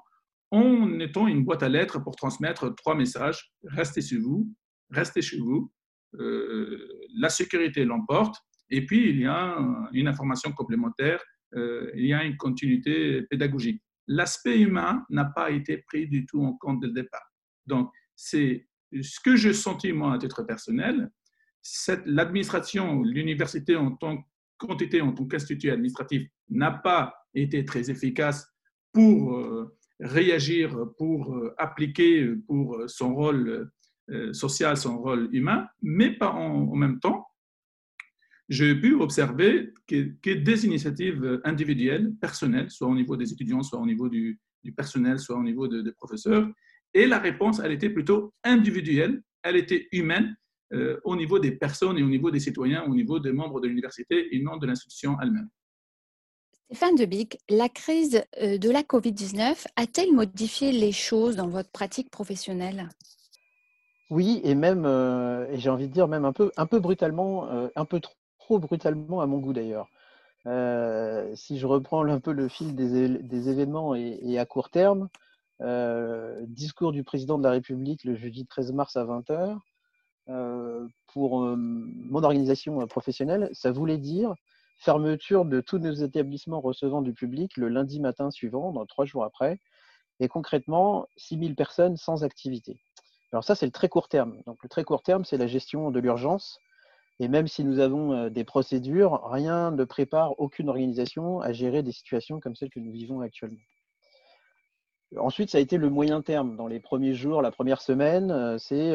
en étant une boîte à lettres pour transmettre trois messages. Restez chez vous, restez chez vous, euh, la sécurité l'emporte, et puis il y a une information complémentaire, euh, il y a une continuité pédagogique. L'aspect humain n'a pas été pris du tout en compte dès le départ. Donc, c'est ce que je sentis moi à titre personnel, l'administration, l'université en tant quantité en tant qu'institut administratif n'a pas été très efficace pour euh, réagir, pour euh, appliquer pour son rôle social, son rôle humain, mais pas en, même temps, j'ai pu observer que, des initiatives individuelles, personnelles, soit au niveau des étudiants, soit au niveau du, personnel, soit au niveau des professeurs, et la réponse, elle était plutôt individuelle, elle était humaine, euh, au niveau des personnes et au niveau des citoyens, au niveau des membres de l'université et non de l'institution elle-même. Stéphane Debic, la crise euh, de la COVID-19 a-t-elle modifié les choses dans votre pratique professionnelle? Oui, et même, euh, et j'ai envie de dire même un peu, un peu brutalement, un peu trop, brutalement à mon goût d'ailleurs. si je reprends un peu le fil des, événements et, à court terme, discours du président de la République le jeudi 13 mars à 20h, euh, pour euh, mon organisation euh, professionnelle, ça voulait dire fermeture de tous nos établissements recevant du public le lundi matin suivant, dans trois jours après, et concrètement 6000 personnes sans activité. Alors ça, c'est le très court terme. Donc le très court terme, c'est la gestion de l'urgence. Et même si nous avons des procédures, rien ne prépare aucune organisation à gérer des situations comme celles que nous vivons actuellement. Ensuite, ça a été le moyen terme. Dans les premiers jours, la première semaine, c'est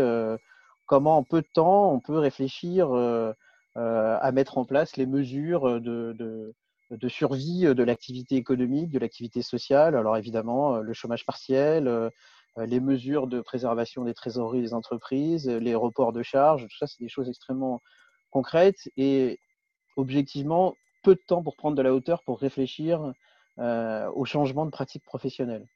comment en peu de temps on peut réfléchir à mettre en place les mesures de, de, survie de l'activité économique, de l'activité sociale. Alors évidemment, le chômage partiel, les mesures de préservation des trésoreries des entreprises, les reports de charges, tout ça, c'est des choses extrêmement concrètes et objectivement peu de temps pour prendre de la hauteur pour réfléchir euh, au changement de pratique professionnelle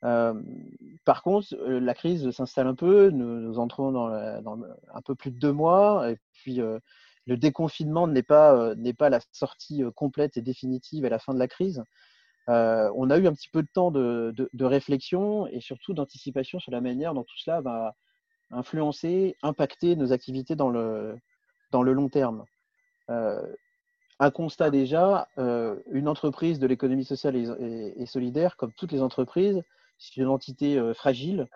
par contre, la crise s'installe un peu. Nous, entrons dans, un peu plus de deux mois. Et puis, le déconfinement n'est pas, n'est pas la sortie complète et définitive à la fin de la crise. on a eu un petit peu de temps de, de réflexion et surtout d'anticipation sur la manière dont tout cela va influencer, impacter nos activités dans le, dans le long terme. un constat déjà, une entreprise de l'économie sociale et, solidaire, comme toutes les entreprises, c'est une entité euh, fragile.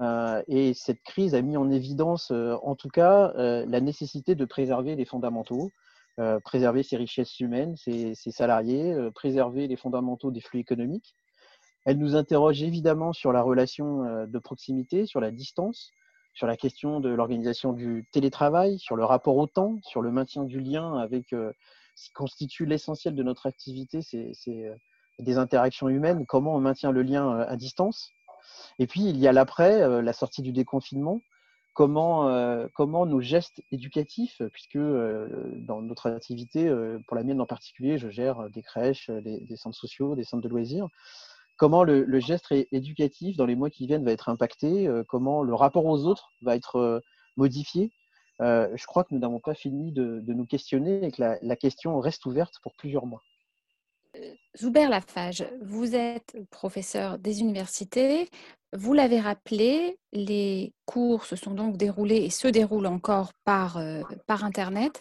Euh, et cette crise a mis en évidence, euh, en tout cas, la nécessité de préserver les fondamentaux, préserver ses richesses humaines, ses, salariés, préserver les fondamentaux des flux économiques. Elle nous interroge évidemment sur la relation de proximité, sur la distance, sur la question de l'organisation du télétravail, sur le rapport au temps, sur le maintien du lien avec ce qui constitue l'essentiel de notre activité, c'est des interactions humaines, comment on maintient le lien à distance. Et puis, il y a l'après, la sortie du déconfinement, comment, comment nos gestes éducatifs, puisque dans notre activité, pour la mienne en particulier, je gère des crèches, des, centres sociaux, des centres de loisirs, comment le, geste éducatif dans les mois qui viennent va être impacté, comment le rapport aux autres va être modifié. je crois que nous n'avons pas fini de, nous questionner et que la question reste ouverte pour plusieurs mois. Zoubert Lafage, vous êtes professeur des universités. Vous l'avez rappelé, les cours se sont donc déroulés et se déroulent encore euh, par Internet.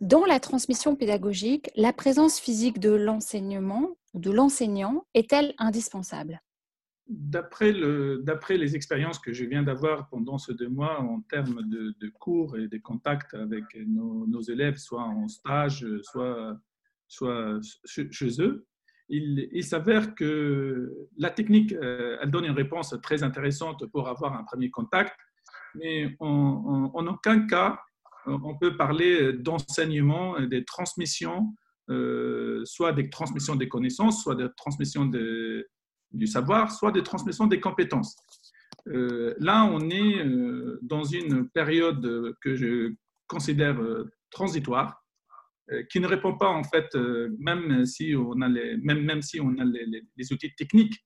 Dans la transmission pédagogique, la présence physique de l'enseignement ou de l'enseignant est-elle indispensable? D'après les expériences que je viens d'avoir pendant ces deux mois en termes de, cours et de contacts avec nos, élèves, soit en stage, soit chez eux, il, s'avère que la technique, euh, elle donne une réponse très intéressante pour avoir un premier contact, mais en, aucun cas on peut parler d'enseignement, des transmissions, euh, soit des transmissions des connaissances, soit des transmissions du savoir, soit des transmissions des compétences. Euh, là, on est dans une période que je considère transitoire, euh, qui ne répond pas en fait, euh, même si on a les, même, même si on a les, outils techniques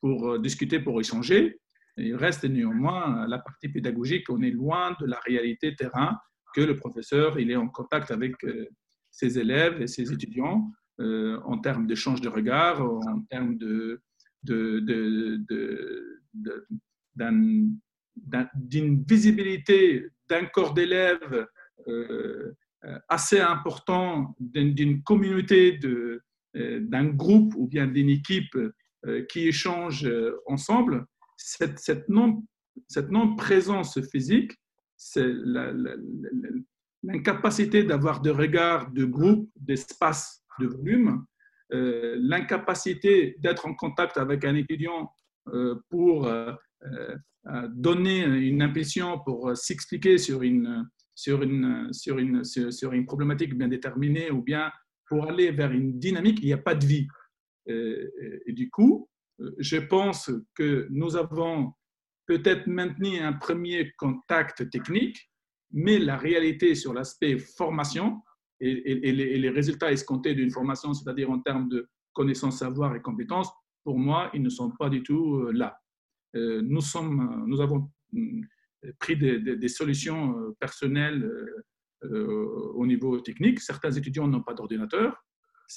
pour euh, discuter, pour échanger, il reste néanmoins la partie pédagogique. On est loin de la réalité terrain que le professeur il est en contact avec ses élèves et ses étudiants en termes d'échange de regards, en termes d'une visibilité d'un corps d'élèves euh, assez important d'une communauté, euh, d'un groupe ou bien d'une équipe euh, qui échange ensemble, cette non-présence physique, c'est l'incapacité d'avoir de regard de groupe, d'espace, de volume, l'incapacité d'être en contact avec un étudiant pour donner une impression, pour s'expliquer sur une, sur une, sur, une, sur une problématique bien déterminée ou bien pour aller vers une dynamique, il n'y a pas de vie. Euh, et, du coup, euh, je pense que nous avons peut-être maintenu un premier contact technique, mais la réalité sur l'aspect formation et, les, résultats escomptés d'une formation, c'est-à-dire en termes de connaissances, savoir et compétences, pour moi, ils ne sont pas du tout euh, là. Nous, sommes, nous avons pris des, solutions euh, personnelles euh, euh, au niveau technique. Certains étudiants n'ont pas d'ordinateur,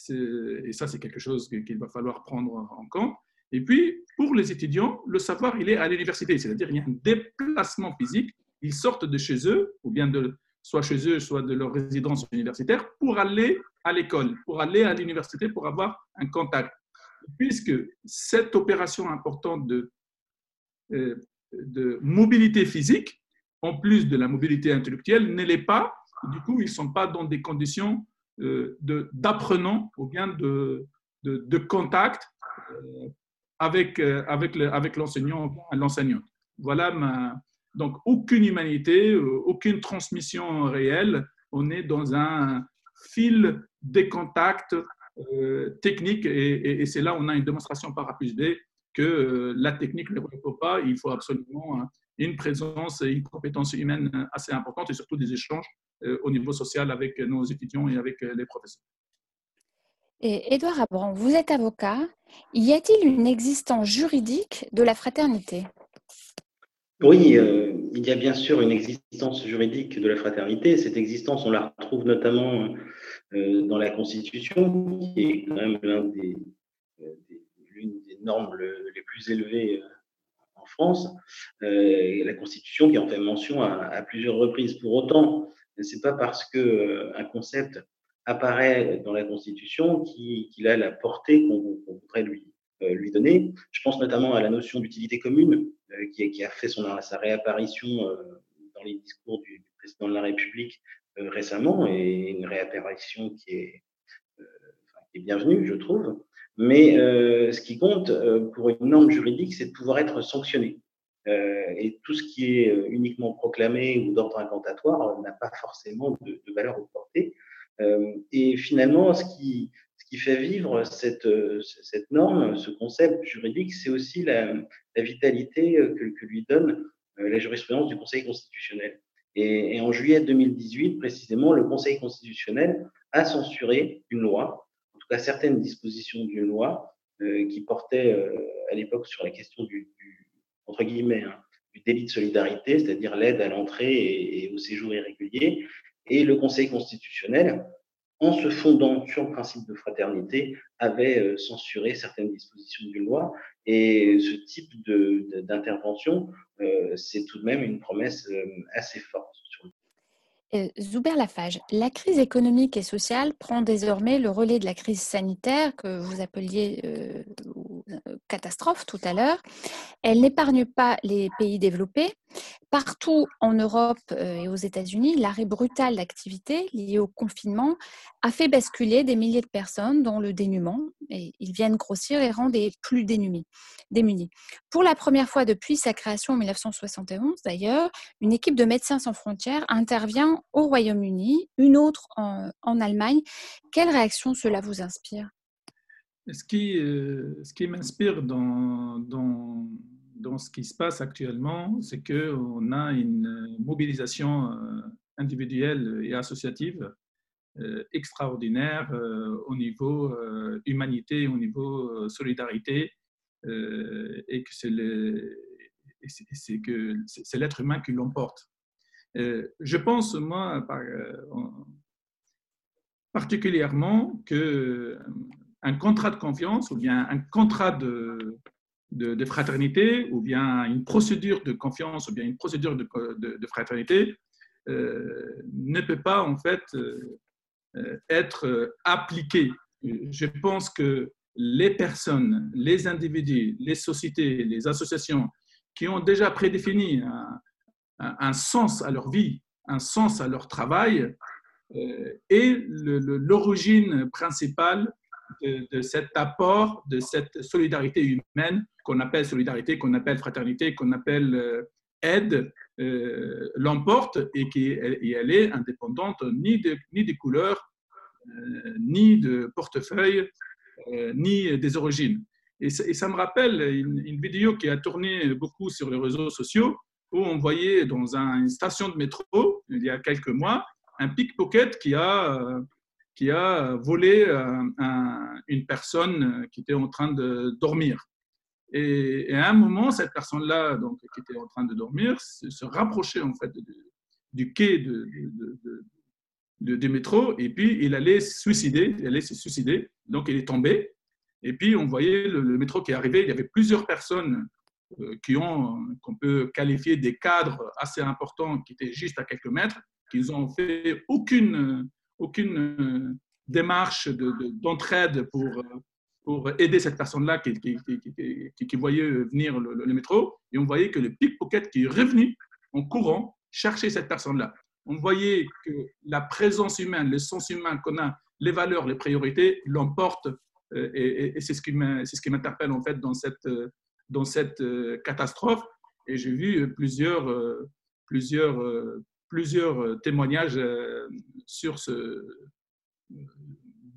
et ça, c'est quelque chose qu'il va falloir prendre en compte. Et puis, pour les étudiants, le savoir, il est à l'université, c'est-à-dire il y a un déplacement physique. Ils sortent de chez eux, ou bien de, soit chez eux, soit de leur résidence universitaire, pour aller à l'école, pour aller à l'université, pour avoir un contact. Puisque cette opération importante de de mobilité physique, en plus de la mobilité intellectuelle, ne l'est pas. Du coup, ils ne sont pas dans des conditions euh, d'apprenant ou bien de, de, contact euh, avec, euh, avec, avec l'enseignant l'enseignante. Voilà donc aucune humanité, aucune transmission réelle. On est dans un fil des contacts techniques et, c'est là où on a une démonstration par A plus B que euh, la technique ne répond pas. Il faut absolument une présence et une compétence humaine assez importante et surtout des échanges euh, au niveau social avec nos étudiants et avec euh, les professeurs. Et Edouard Abran, vous êtes avocat. Y a-t-il une existence juridique de la fraternité? Oui, il y a bien sûr une existence juridique de la fraternité. Cette existence, on la retrouve notamment dans la Constitution, qui est quand même des, l'une des normes les plus élevées euh, en France, euh, la Constitution qui en fait mention à, plusieurs reprises. Pour autant, c'est pas parce que euh, un concept apparaît dans la Constitution qu'il a la portée qu'on voudrait lui, lui donner. Je pense notamment à la notion d'utilité commune qui, qui, a fait son, sa réapparition dans les discours du, président de la République récemment et une réapparition qui est, qui est bienvenue, je trouve. Mais euh, ce qui compte euh, pour une norme juridique, c'est de pouvoir être sanctionné. Euh, et tout ce qui est uniquement proclamé ou d'ordre incantatoire n'a pas forcément de, valeur ou de portée. Et finalement, ce qui, ce qui fait vivre cette, cette norme, ce concept juridique, c'est aussi la, la vitalité que, que, lui donne la jurisprudence du Conseil constitutionnel. Et, et, en juillet 2018, précisément, le Conseil constitutionnel a censuré une loi, en tout cas certaines dispositions d'une loi, qui portait à l'époque sur la question du, du entre guillemets, hein, du délit de solidarité, c'est-à-dire l'aide à l'entrée et, au séjour irrégulier. Et le Conseil constitutionnel, en se fondant sur le principe de fraternité, avait euh, censuré certaines dispositions d'une loi. Et ce type d'intervention, euh, c'est tout de même une promesse euh, assez forte. Zuber Lafage, la crise économique et sociale prend désormais le relais de la crise sanitaire que vous appeliez catastrophe tout à l'heure. Elle n'épargne pas les pays développés. Partout en Europe euh, et aux États-Unis, l'arrêt brutal d'activité lié au confinement a fait basculer des milliers de personnes dans le dénuement et ils viennent grossir et rendre les plus démunis. démunis. Pour la première fois depuis sa création en 1971, d'ailleurs, une équipe de Médecins sans frontières intervient au Royaume-Uni, une autre en, en Allemagne. Quelle réaction cela vous inspire? Ce qui, euh, ce qui m'inspire dans, ce qui se passe actuellement, c'est qu'on a une mobilisation euh, individuelle et associative euh, extraordinaire au niveau humanité, au niveau solidarité, et que c'est l'être humain qui l'emporte. je pense, moi, particulièrement que un contrat de confiance ou bien un contrat de, fraternité ou bien une procédure de confiance ou bien une procédure de, fraternité euh, ne peut pas en fait euh, euh, être appliqué. Je pense que les personnes, les individus, les sociétés, les associations qui ont déjà prédéfini un, sens à leur vie, un sens à leur travail, est l'origine principale de, cet apport, de cette solidarité humaine qu'on appelle solidarité, qu'on appelle fraternité, qu'on appelle euh, aide, euh, l'emporte et, qui, elle est indépendante ni, de, ni des couleurs, euh, ni de portefeuille, ni des origines. Et, ça me rappelle une, vidéo qui a tourné beaucoup sur les réseaux sociaux où on voyait dans une station de métro, il y a quelques mois, un pickpocket qui a qui a volé euh, une personne qui était en train de dormir. Et, à un moment, cette personne-là, donc qui était en train de dormir, se, rapprochait en fait du quai de, de, du métro, et puis il allait se suicider, il allait se suicider. Donc il est tombé, et puis on voyait le, métro qui arrivait. Il y avait plusieurs personnes euh, qui ont, qu'on peut qualifier des cadres assez importants, qui étaient juste à quelques mètres, qui n'ont fait aucune aucune euh, démarche d'entraide pour, euh, pour aider cette personne-là qui, qui, qui, voyait venir le, métro. Et on voyait que le pickpocket qui est revenu en courant chercher cette personne-là. On voyait que la présence humaine, le sens humain qu'on a, les valeurs, les priorités l'emportent. Euh, et, c'est ce qui m'interpelle en fait dans cette, dans cette catastrophe. Et j'ai vu plusieurs, plusieurs plusieurs euh, témoignages euh, sur ce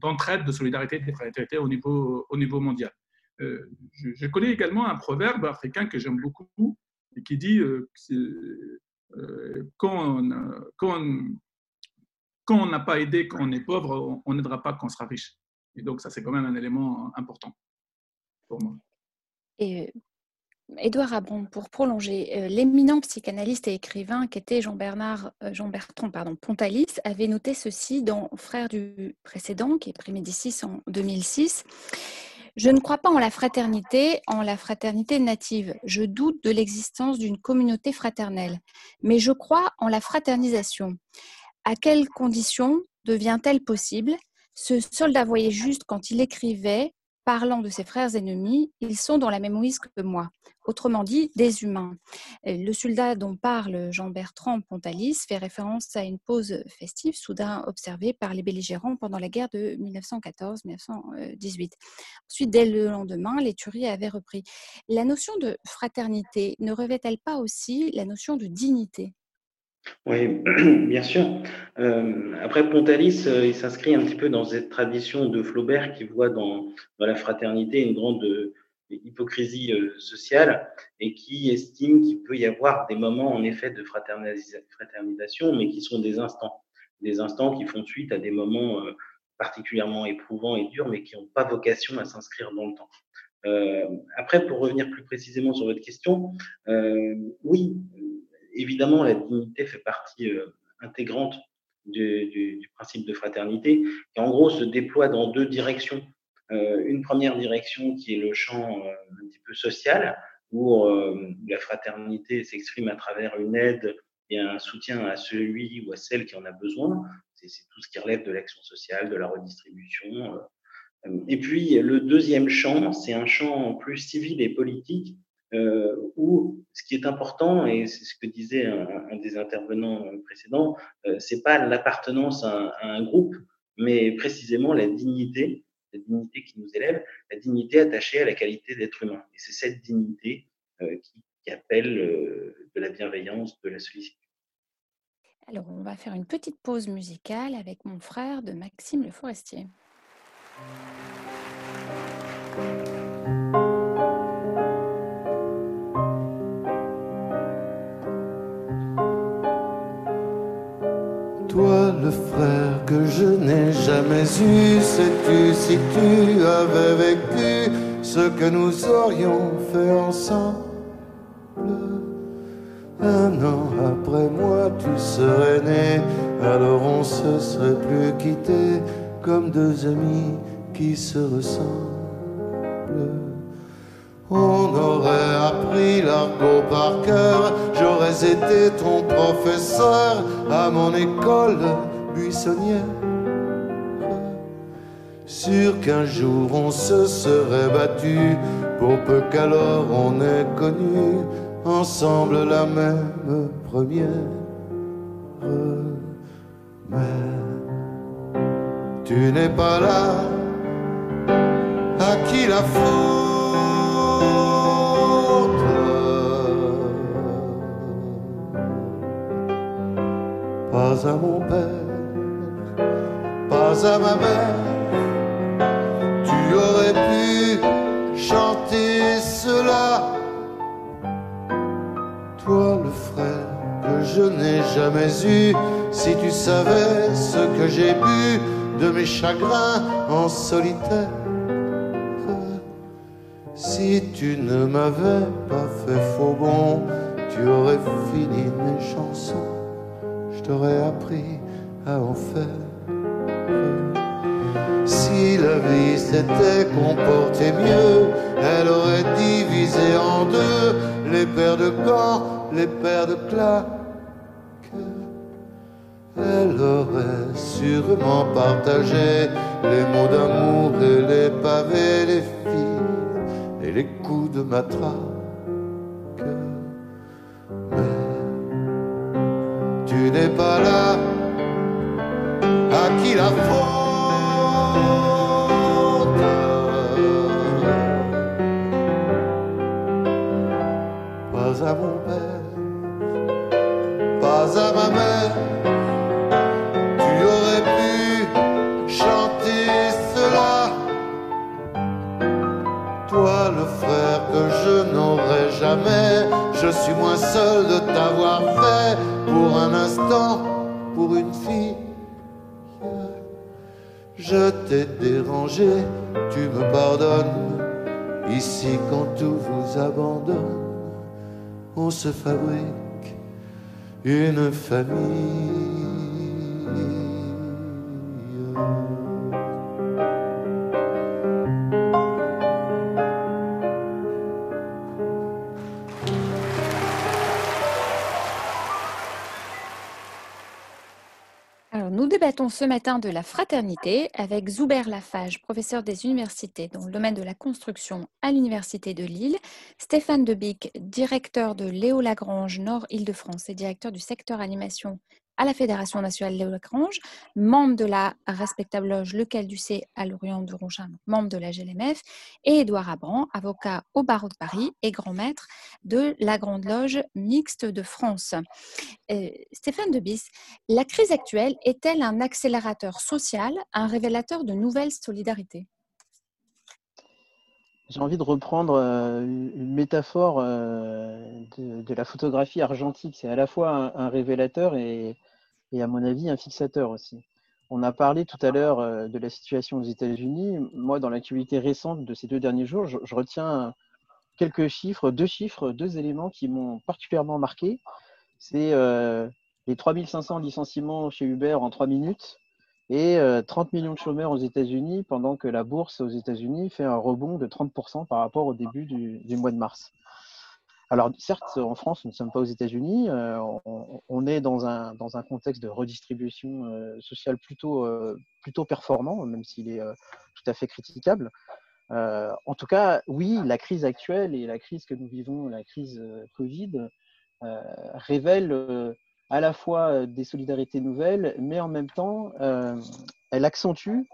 d'entraide, de solidarité de fraternité au niveau, au niveau mondial. Euh, je, connais également un proverbe africain que j'aime beaucoup et qui dit euh, quand, quand, on n'a pas aidé quand on est pauvre, on n'aidera pas quand on sera riche. Et donc ça, c'est quand même un élément important pour moi. Et Édouard Abron, pour prolonger, euh, l'éminent psychanalyste et écrivain qu'était Jean-Bernard, euh, Jean-Bertrand pardon, Pontalis avait noté ceci dans Frères du précédent, qui est pris Médicis en 2006. Je ne crois pas en la fraternité, en la fraternité native. Je doute de l'existence d'une communauté fraternelle, mais je crois en la fraternisation. À quelles conditions devient-elle possible? Ce soldat voyait juste quand il écrivait parlant de ses frères ennemis, ils sont dans la même ouïe que moi, autrement dit, des humains. Le soldat dont parle Jean-Bertrand Pontalis fait référence à une pause festive soudain observée par les belligérants pendant la guerre de 1914-1918. Ensuite, dès le lendemain, les tueries avaient repris. La notion de fraternité ne revêt-elle pas aussi la notion de dignité? Oui, bien sûr. Euh, après, Pontalis, euh, il s'inscrit un petit peu dans cette tradition de Flaubert qui voit dans, dans la fraternité une grande euh, hypocrisie sociale et qui estime qu'il peut y avoir des moments, en effet, de fraternisation, mais qui sont des instants. Des instants qui font suite à des moments particulièrement éprouvants et durs, mais qui n'ont pas vocation à s'inscrire dans le temps. Euh, après, pour revenir plus précisément sur votre question, euh, oui, évidemment, la dignité fait partie euh, intégrante du, principe de fraternité, qui en gros se déploie dans deux directions. Euh, une première direction qui est le champ euh, un petit peu social, où la fraternité s'exprime à travers une aide et un soutien à celui ou à celle qui en a besoin. C'est tout ce qui relève de l'action sociale, de la redistribution, et puis le deuxième champ, c'est un champ plus civil et politique, euh, où ce qui est important, et c'est ce que disait un, des intervenants précédents, euh, c'est pas l'appartenance à, à, un groupe, mais précisément la dignité, la dignité qui nous élève, la dignité attachée à la qualité d'être humain. Et c'est cette dignité euh, qui, qui, appelle euh, de la bienveillance, de la sollicitude. Alors, on va faire une petite pause musicale avec mon frère de Maxime Le Forestier. Toi, le frère que je n'ai jamais eu, sais-tu si tu avais vécu ce que nous aurions fait ensemble? Un an après moi, tu serais né, alors on se serait plus quitté comme deux amis qui se ressemblent. On aurait appris l'argot par cœur, j'aurais été ton professeur à mon école buissonnière. Sûr qu'un jour on se serait battu, pour peu qu'alors on ait connu ensemble la même première. Mais tu n'es pas là, à qui la faute Pas à mon père, pas à ma mère, tu aurais pu chanter cela. Toi, le frère que je n'ai jamais eu, si tu savais ce que j'ai bu de mes chagrins en solitaire. Si tu ne m'avais pas fait faux bon, tu aurais fini mes chansons, t'aurais appris à en faire. Si la vie s'était comportée mieux, elle aurait divisé en deux les paires de gants, les paires de claques. Elle aurait sûrement partagé les mots d'amour et les pavés, les filles et les coups de matraque. Tu n'es pas là, à qui la faute? Pas à mon père, pas à ma mère. jamais je suis moins seul de t'avoir fait pour un instant, pour une fille. Je t'ai dérangé, tu me pardonnes. Ici, quand tout vous abandonne, on se fabrique une famille. Ce matin de la fraternité avec Zuber Lafage, professeur des universités dans le domaine de la construction à l'Université de Lille, Stéphane Debic, directeur de Léo Lagrange Nord-Île-de-France et directeur du secteur animation à la Fédération nationale Léo Lagrange, membre de la respectable loge Le Ducé à l'Orient de Ronchin, membre de la GLMF, et Édouard Abran, avocat au barreau de Paris et grand maître de la Grande Loge mixte de France. Euh, Stéphane Debis, la crise actuelle est-elle un accélérateur social, un révélateur de nouvelles solidarités? J'ai envie de reprendre euh, une métaphore euh, de, la photographie argentique. C'est à la fois un, révélateur et, à mon avis, un fixateur aussi. On a parlé tout à l'heure euh, de la situation aux États-Unis. Moi, dans l'actualité récente de ces deux derniers jours, je, retiens quelques chiffres, deux chiffres, deux éléments qui m'ont particulièrement marqué. C'est les 3500 licenciements chez Uber en trois minutes et 30 euh, millions de chômeurs aux États-Unis, pendant que la bourse aux États-Unis fait un rebond de 30% par rapport au début du, mois de mars. Alors, certes, en France, nous ne sommes pas aux États-Unis. Euh, on, est dans un, dans un contexte de redistribution euh, sociale plutôt, plutôt performant, même s'il est tout à fait critiquable. en tout cas, oui, la crise actuelle et la crise que nous vivons, la crise Covid, révèle à la fois des solidarités nouvelles, mais en même temps, elle accentue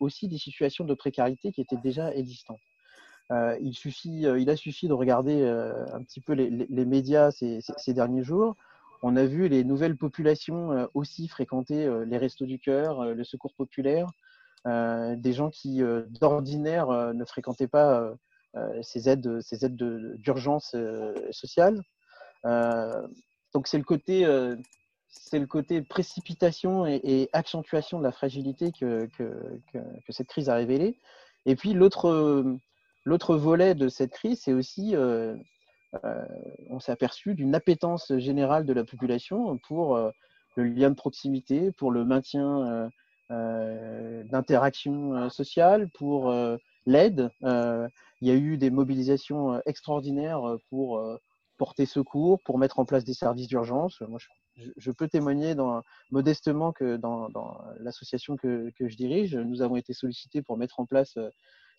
aussi des situations de précarité qui étaient déjà existantes. il, a suffi de regarder un petit peu les, médias ces, derniers jours. On a vu les nouvelles populations aussi fréquenter les restos du cœur, le secours populaire, des gens qui d'ordinaire ne fréquentaient pas ces aides d'urgence sociale. Donc c'est le côté euh, c'est le côté précipitation et, accentuation de la fragilité que, cette crise a révélé. Et puis l'autre l'autre volet de cette crise, c'est aussi euh, euh, on s'est aperçu d'une appétence générale de la population pour le lien de proximité, pour le maintien d'interaction sociale, pour l'aide. il y a eu des mobilisations extraordinaires pour porter secours, pour mettre en place des services d'urgence. Moi, je, peux témoigner modestement que dans, l'association que, je dirige, nous avons été sollicités pour mettre en place euh,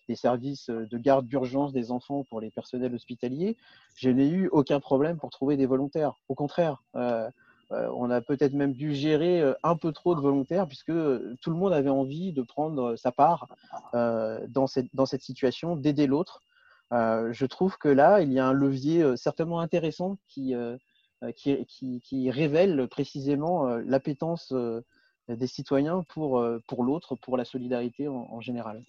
des services de garde d'urgence des enfants pour les personnels hospitaliers. Je n'ai eu aucun problème pour trouver des volontaires. Au contraire, euh, euh, on a peut-être même dû gérer un peu trop de volontaires puisque tout le monde avait envie de prendre sa part dans cette situation, d'aider l'autre. Euh, je trouve que là, il y a un levier euh, certainement intéressant qui, euh, qui, révèle précisément l'appétence des citoyens pour, pour l'autre, pour la solidarité en, général.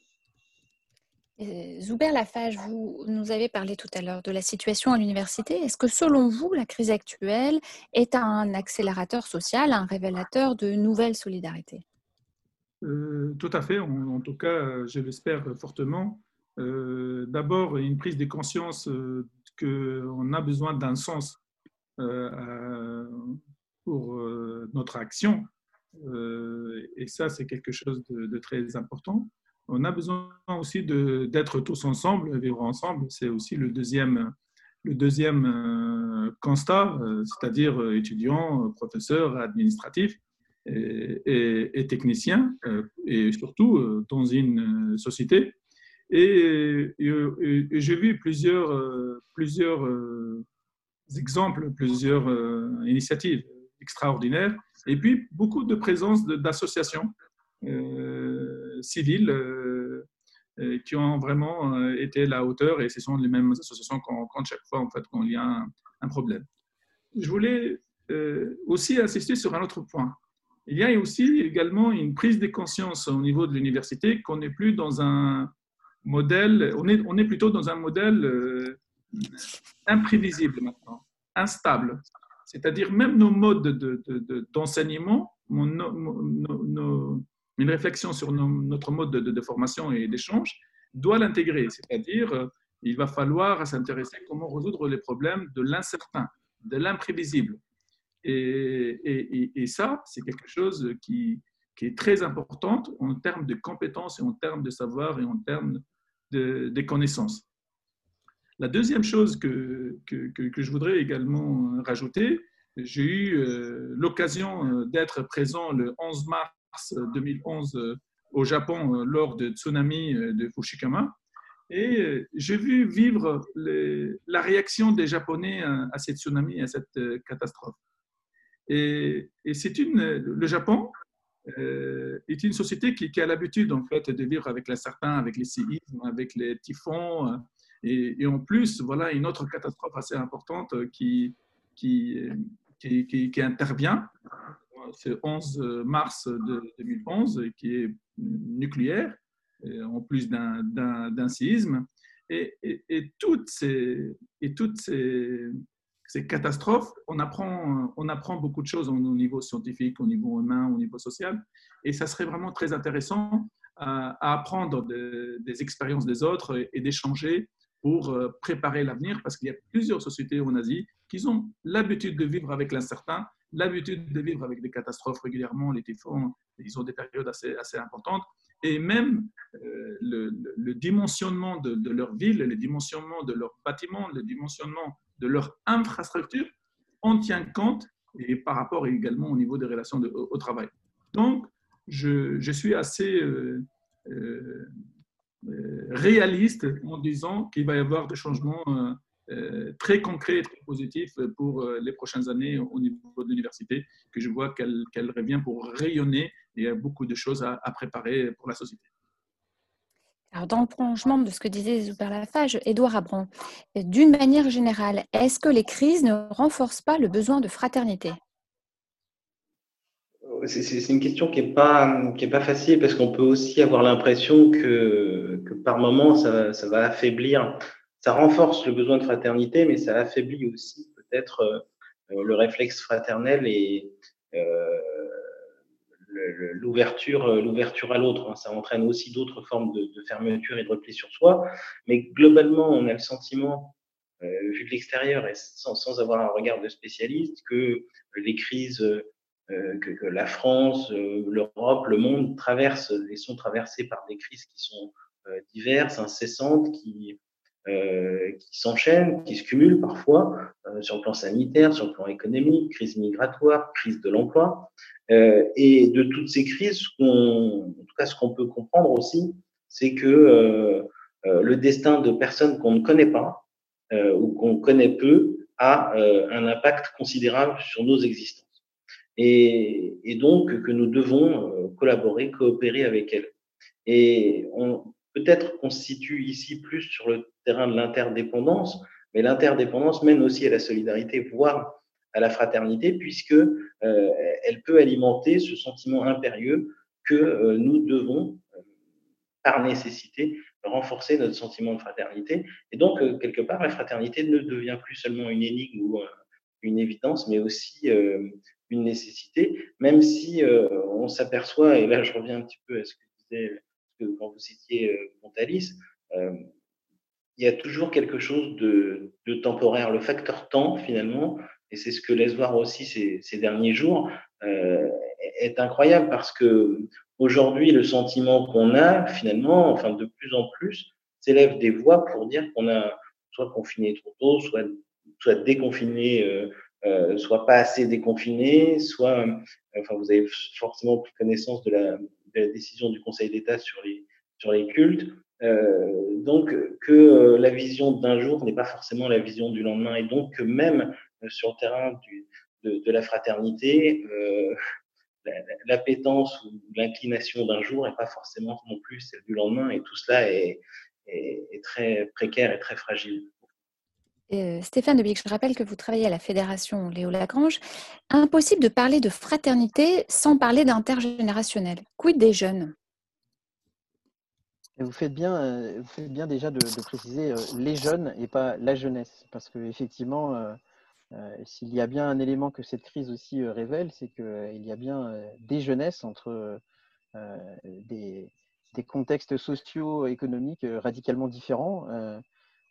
Zuber Lafage, vous nous avez parlé tout à l'heure de la situation à l'université. Est-ce que selon vous, la crise actuelle est un accélérateur social, un révélateur de nouvelles solidarités? Tout à fait. en, tout cas, je l'espère fortement. Euh, d'abord une prise de conscience euh, qu'on a besoin d'un sens euh, pour notre action. et ça, c'est quelque chose de, très important. On a besoin aussi d'être tous ensemble, vivre ensemble. C'est aussi le deuxième, le deuxième constat, c'est-à-dire étudiants, professeurs, administratifs et, et, et techniciens, et surtout dans une société et, j'ai vu plusieurs, euh, plusieurs euh, exemples, plusieurs euh, initiatives extraordinaires, et puis beaucoup de présence d'associations civiles qui ont vraiment été à la hauteur, et ce sont les mêmes associations qu'on rencontre chaque fois en fait, y a un problème. Je voulais aussi insister sur un autre point. Il y a aussi également une prise de conscience au niveau de l'université qu'on n'est plus dans un, on est, plutôt dans un modèle euh, imprévisible maintenant, instable. C'est-à-dire même nos modes d'enseignement, de, une réflexion sur notre mode de, formation et d'échange doit l'intégrer. C'est-à-dire, euh, il va falloir s'intéresser à comment résoudre les problèmes de l'incertain, de l'imprévisible. Et, ça, c'est quelque chose qui, est très important en termes de compétences et en termes de savoir et en termes des connaissances. La deuxième chose que, que, je voudrais également rajouter, j'ai eu euh, l'occasion euh, d'être présent le 11 mars 2011 euh, au Japon lors du tsunami de Fukushima et j'ai vu vivre la réaction des Japonais à, à ce tsunami, à cette catastrophe. Et, c'est une, le Japon est une société qui, a l'habitude en fait de vivre avec l'incertain, avec les séismes, avec les typhons, et, en plus, voilà une autre catastrophe assez importante qui, qui, qui, qui intervient. C'est 11 mars de 2011, qui est nucléaire, en plus d'un séisme. Et, et, toutes ces, et toutes ces, ces, catastrophes, on apprend, on apprend beaucoup de choses au niveau scientifique, au niveau humain, au niveau social. Et ça serait vraiment très intéressant à, apprendre des expériences des autres et, d'échanger pour euh, préparer l'avenir, parce qu'il y a plusieurs sociétés en Asie qui ont l'habitude de vivre avec l'incertain, l'habitude de vivre avec des catastrophes régulièrement, les typhons, ils ont des périodes assez importantes et même euh, le, dimensionnement de, leur ville, le dimensionnement de leurs bâtiments, le dimensionnement de leur infrastructure, on tient compte et par rapport également au niveau des relations au, travail. Donc, je, suis assez euh, euh, réaliste en disant qu'il va y avoir des changements très concret et très positif pour les prochaines années au niveau de l'université, que je vois qu'elle revient pour rayonner il y a beaucoup de choses à, préparer pour la société. Alors, dans le prolongement de ce que disait Zuber Lafage, Édouard Abron, d'une manière générale, est-ce que les crises ne renforcent pas le besoin de fraternité? C'est une question qui n'est pas, qui est pas facile parce qu'on peut aussi avoir l'impression que, que, par moment, ça, ça, va affaiblir ça renforce le besoin de fraternité, mais ça affaiblit aussi peut-être euh, le réflexe fraternel et euh, l'ouverture l'ouverture à l'autre. Hein. Ça entraîne aussi d'autres formes de, fermeture et de repli sur soi. Mais globalement, on a le sentiment, euh, vu de l'extérieur et sans, sans, avoir un regard de spécialiste, que les crises que, la France, l'Europe, le monde traversent et sont traversées par des crises qui sont diverses, incessantes, qui euh, qui s'enchaînent, qui se cumulent parfois euh, sur le plan sanitaire, sur le plan économique, crise migratoire, crise de l'emploi. Euh, et de toutes ces crises, en tout cas ce qu'on peut comprendre aussi, c'est que le destin de personnes qu'on ne connaît pas ou qu'on connaît peu a un impact considérable sur nos existences. Et, et donc que nous devons collaborer, coopérer avec elles. Et on, peut-être qu'on se situe ici plus sur le terrain de l'interdépendance, mais l'interdépendance mène aussi à la solidarité, voire à la fraternité, puisque euh, elle peut alimenter ce sentiment impérieux que euh, nous devons, euh, par nécessité, renforcer notre sentiment de fraternité. Et donc, quelque part, la fraternité ne devient plus seulement une énigme ou une évidence, mais aussi une nécessité, même si on s'aperçoit, et là je reviens un petit peu à ce que disait quand vous citiez Pontalis, il y a toujours quelque chose de, temporaire. Le facteur temps, finalement, et c'est ce que laisse voir aussi ces, derniers jours, euh, est incroyable parce que aujourd'hui, le sentiment qu'on a, finalement, enfin de plus en plus, s'élève des voix pour dire qu'on a soit confiné trop tôt, soit, soit déconfiné, euh, euh, soit pas assez déconfiné, soit, enfin, vous avez forcément pris connaissance de la, de la décision du Conseil d'État sur les, sur les cultes. Euh, donc que euh, la vision d'un jour n'est pas forcément la vision du lendemain et donc que même euh, sur le terrain de, de, la fraternité, euh, l'appétence ou l'inclination d'un jour n'est pas forcément non plus celle du lendemain et tout cela est, est très précaire et très fragile. Stéphane Debic, je rappelle que vous travaillez à la Fédération Léo Lagrange. Impossible de parler de fraternité sans parler d'intergénérationnel. Quid des jeunes? Vous faites bien, euh, vous faites bien déjà de, préciser euh, les jeunes et pas la jeunesse, parce qu'effectivement, euh, s'il y a bien un élément que cette crise aussi révèle, c'est qu'il y a bien des jeunesses entre des, contextes sociaux, économiques radicalement différents.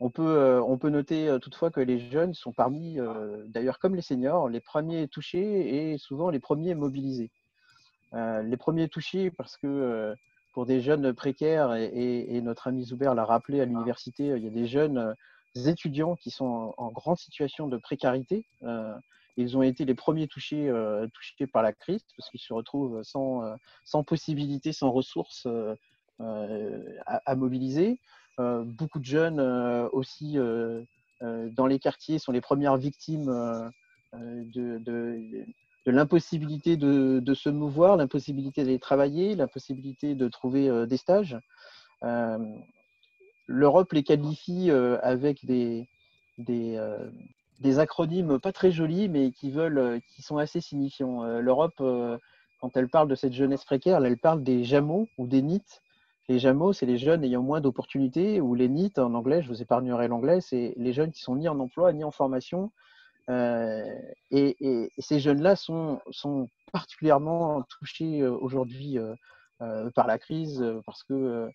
On, peut, on peut noter toutefois que les jeunes sont parmi, d'ailleurs comme les seniors, les premiers touchés et souvent les premiers mobilisés. les premiers touchés parce que pour des jeunes précaires, et, notre ami Zuber l'a rappelé à l'université, il y a des jeunes euh, étudiants qui sont en, grande situation de précarité. Euh, ils ont été les premiers touchés, euh, touchés par la crise parce qu'ils se retrouvent sans, sans possibilité, sans ressources à, mobiliser. Beaucoup de jeunes aussi dans les quartiers sont les premières victimes de, l'impossibilité de, se mouvoir, l'impossibilité d'aller travailler, l'impossibilité de trouver des stages. L'Europe les qualifie avec des, acronymes pas très jolis, mais qui, sont assez signifiants. L'Europe, quand elle parle de cette jeunesse précaire, elle parle des jamots ou des NIT. Les jamots, c'est les jeunes ayant moins d'opportunités, ou les NIT, en anglais, je vous épargnerai l'anglais, c'est les jeunes qui sont ni en emploi, ni en formation. Euh, et, ces jeunes-là sont, particulièrement touchés euh, aujourd'hui euh, par la crise, parce que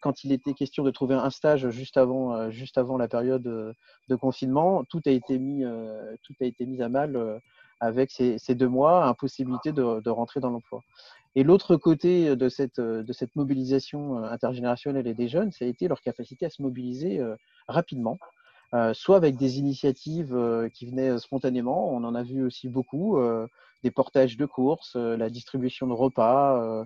quand il était question de trouver un stage juste avant, la période de confinement, tout a été mis, à mal avec ces, deux mois, impossibilité de rentrer dans l'emploi. Et l'autre côté de cette, de cette mobilisation intergénérationnelle et des jeunes, ça a été leur capacité à se mobiliser rapidement, soit avec des initiatives qui venaient spontanément, on en a vu aussi beaucoup, des portages de courses, la distribution de repas,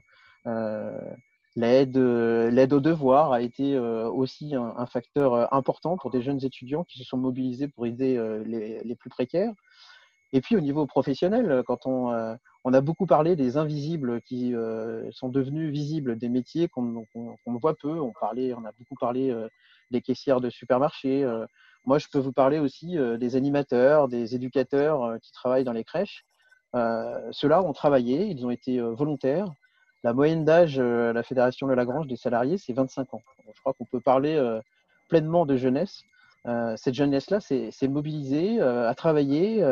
l'aide, l'aide aux devoirs a été aussi un, facteur important pour des jeunes étudiants qui se sont mobilisés pour aider les plus précaires. Et puis au niveau professionnel, quand on, euh, on a beaucoup parlé des invisibles qui euh, sont devenus visibles, des métiers qu'on voit peu. On, a beaucoup parlé euh, des caissières de supermarchés. moi, je peux vous parler aussi des animateurs, des éducateurs qui travaillent dans les crèches. Ceux-là ont travaillé, ils ont été volontaires. La moyenne d'âge à la Fédération de Lagrange des salariés, c'est 25 ans. Je crois qu'on peut parler pleinement de jeunesse. cette jeunesse-là s'est mobilisée, a travaillé,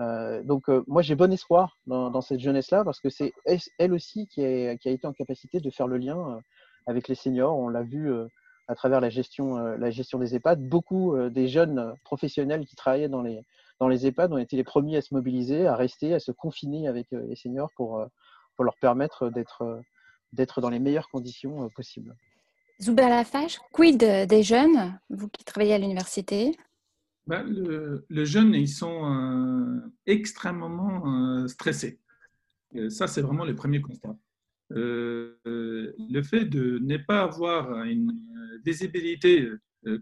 euh, donc, euh, moi, j'ai bon espoir dans, cette jeunesse-là parce que c'est elle aussi qui a, été en capacité de faire le lien euh, avec les seniors. On l'a vu à travers la gestion, la gestion des EHPAD. Beaucoup des jeunes professionnels qui travaillaient dans les, dans les EHPAD ont été les premiers à se mobiliser, à rester, à se confiner avec les seniors pour, pour leur permettre d'être d'être dans les meilleures conditions possibles. Zuber Lafache, quid des jeunes, vous qui travaillez à l'université? Ben, le, Les jeunes, ils sont euh, extrêmement euh, stressés. ça, c'est vraiment le premier constat. Euh, le fait de ne pas avoir une visibilité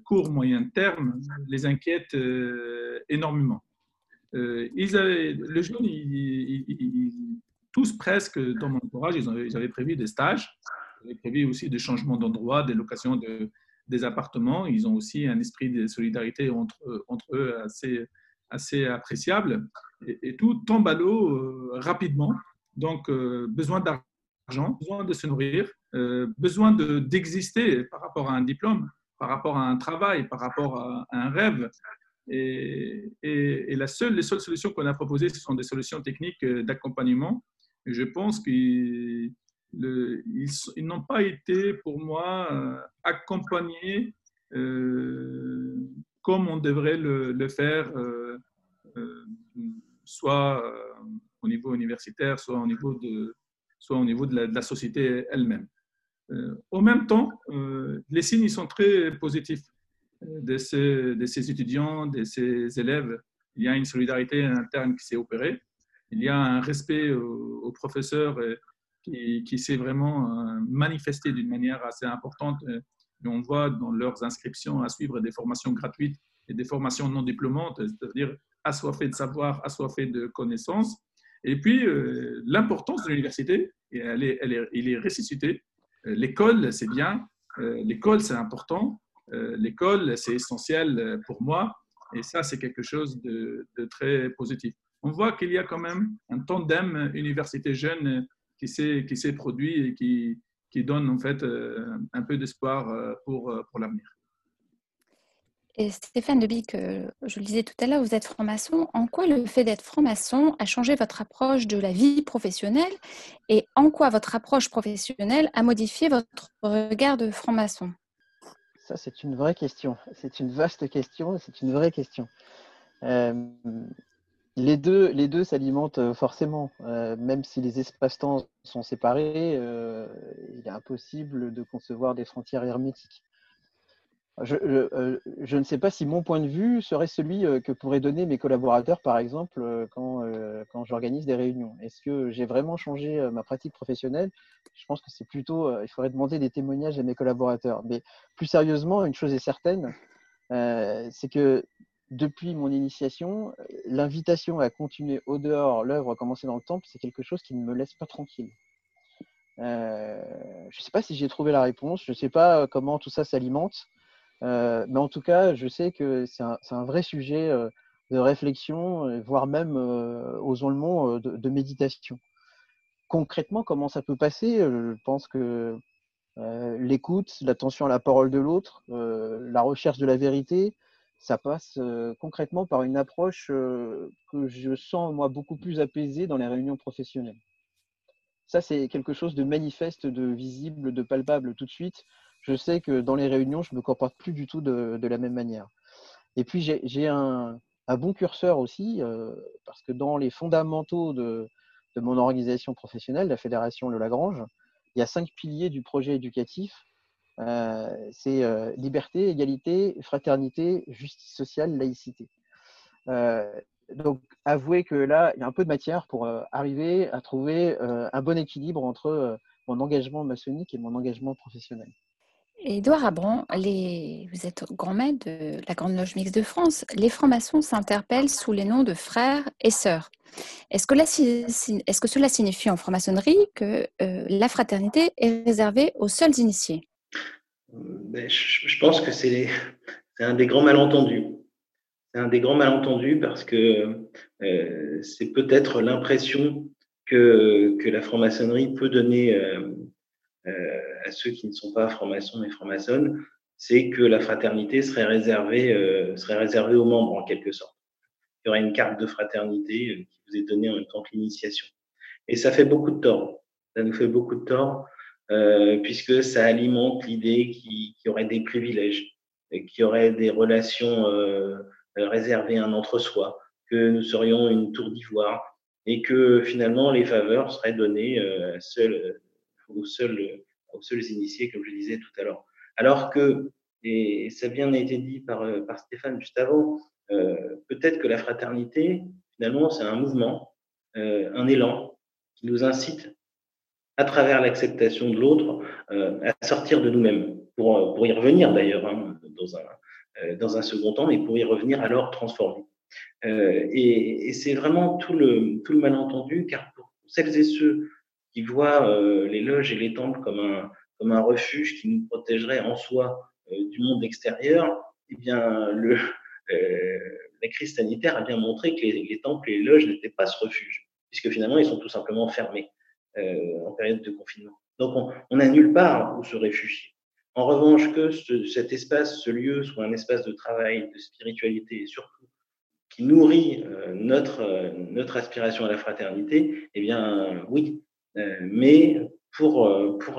court, moyen terme les inquiète énormément. ils avaient, tous presque dans mon entourage, ils, ils, avaient prévu des stages, ils avaient prévu aussi des changements d'endroit, des locations de, des appartements. Ils ont aussi un esprit de solidarité entre, entre eux assez, appréciable. Et, tout tombe à l'eau euh, rapidement. Donc, euh, besoin d'argent, besoin de se nourrir, euh, besoin d'exister par rapport à un diplôme, par rapport à un travail, par rapport à, un rêve. Et, les seules solutions qu'on a proposées, ce sont des solutions techniques d'accompagnement. Je pense ils, n'ont pas été pour moi euh, accompagnés euh, comme on devrait le, faire, euh, soit au niveau universitaire, soit au niveau de, soit au niveau de la, société elle-même. en même temps, les signes sont très positifs de ces, de ces étudiants, de ces élèves. Il y a une solidarité interne qui s'est opérée. Il y a un respect aux, professeurs qui, s'est vraiment euh, manifesté d'une manière assez importante. Euh, on voit dans leurs inscriptions à suivre des formations gratuites et des formations non diplômantes, c'est-à-dire assoiffées de savoir, assoiffées de connaissances. Et puis, euh, l'importance de l'université, elle est, elle est, il. L'école, c'est bien. L'école, c'est important. L'école, c'est essentiel pour moi. Et ça, c'est quelque chose de, de, très positif. On voit qu'il y a quand même un tandem université jeune qui s'est produit et qui, qui, donne en fait euh, un peu d'espoir euh, pour, euh, pour l'avenir. Et Stéphane Debic, je le disais tout à l'heure, vous êtes franc-maçon. En quoi le fait d'être franc-maçon a changé votre approche de la vie professionnelle et en quoi votre approche professionnelle a modifié votre regard de franc-maçon? Ça, c'est une vraie question. C'est une vaste question. C'est une vraie question. Les deux, les deux s'alimentent euh, forcément, euh, même si les espaces-temps sont séparés, euh, il est impossible de concevoir des frontières hermétiques. Je, ne sais pas si mon point de vue serait celui que pourraient donner mes collaborateurs, par exemple, quand, quand j'organise des réunions. Est-ce que j'ai vraiment changé ma pratique professionnelle? Je pense que c'est plutôt, il faudrait demander des témoignages à mes collaborateurs. Mais plus sérieusement, une chose est certaine, c'est que depuis mon initiation, l'invitation à continuer au dehors l'œuvre commencée dans le temple, c'est quelque chose qui ne me laisse pas tranquille. Euh, je ne sais pas si j'ai trouvé la réponse, je ne sais pas comment tout ça s'alimente, euh, mais en tout cas, je sais que c'est un, vrai sujet euh, de réflexion, voire même, osons le mot, de, méditation. Concrètement, comment ça peut passer? Je pense que l'écoute, l'attention à la parole de l'autre, la recherche de la vérité, ça passe concrètement par une approche que je sens, moi, beaucoup plus apaisée dans les réunions professionnelles. Ça, c'est quelque chose de manifeste, de visible, de palpable tout de suite. Je sais que dans les réunions, je ne me comporte plus du tout de, la même manière. Et puis, j'ai un, bon curseur aussi, parce que dans les fondamentaux de, mon organisation professionnelle, la Fédération Le Lagrange, il y a cinq piliers du projet éducatif c'est euh, liberté, égalité, fraternité, justice sociale, laïcité. Euh, donc, avouez que là, il y a un peu de matière pour arriver à trouver un bon équilibre entre mon engagement maçonnique et mon engagement professionnel. Édouard Abran, les... vous êtes grand maître de la Grande Loge Mixte de France. Les francs-maçons s'interpellent sous les noms de frères et sœurs. Est-ce que, Est que, cela signifie en franc-maçonnerie que la fraternité est réservée aux seuls initiés? Ben, je pense que c'est un des grands malentendus. C'est un des grands malentendus parce que euh, c'est peut-être l'impression que, la franc-maçonnerie peut donner euh, euh, à ceux qui ne sont pas francs-maçons mais francs-maçonnes, c'est que la fraternité serait réservée, serait réservée aux membres en quelque sorte. Il y aurait une carte de fraternité qui vous est donnée en même temps que l'initiation. Et ça fait beaucoup de tort. Ça nous fait beaucoup de tort euh, puisque ça alimente l'idée qu'il y aurait des privilèges, qu'il y aurait des relations euh, réservées à un entre-soi, que nous serions une tour d'ivoire et que finalement les faveurs seraient données euh, seul, aux, seuls, aux seuls initiés, comme je disais tout à l'heure. Alors que, et ça a bien été dit par, par Stéphane juste avant, peut-être que la fraternité, finalement, c'est un mouvement, un élan qui nous incite à travers l'acceptation de l'autre, euh, à sortir de nous-mêmes, pour, euh, pour y revenir d'ailleurs hein, dans, un, euh, dans un second temps, mais pour y revenir alors transformé. Euh, et, et c'est vraiment tout le, tout le malentendu, car pour celles et ceux qui voient euh, les loges et les temples comme un, comme un refuge qui nous protégerait en soi du monde extérieur, eh bien, le, la crise sanitaire a bien montré que les, les temples et les loges n'étaient pas ce refuge, puisque finalement, ils sont tout simplement fermés. Euh, en période de confinement. Donc, on n'a nulle part où se réfugier. En revanche, que ce, cet espace, ce lieu soit un espace de travail, de spiritualité et surtout qui nourrit euh, notre, euh, notre aspiration à la fraternité, eh bien, oui. Mais pour,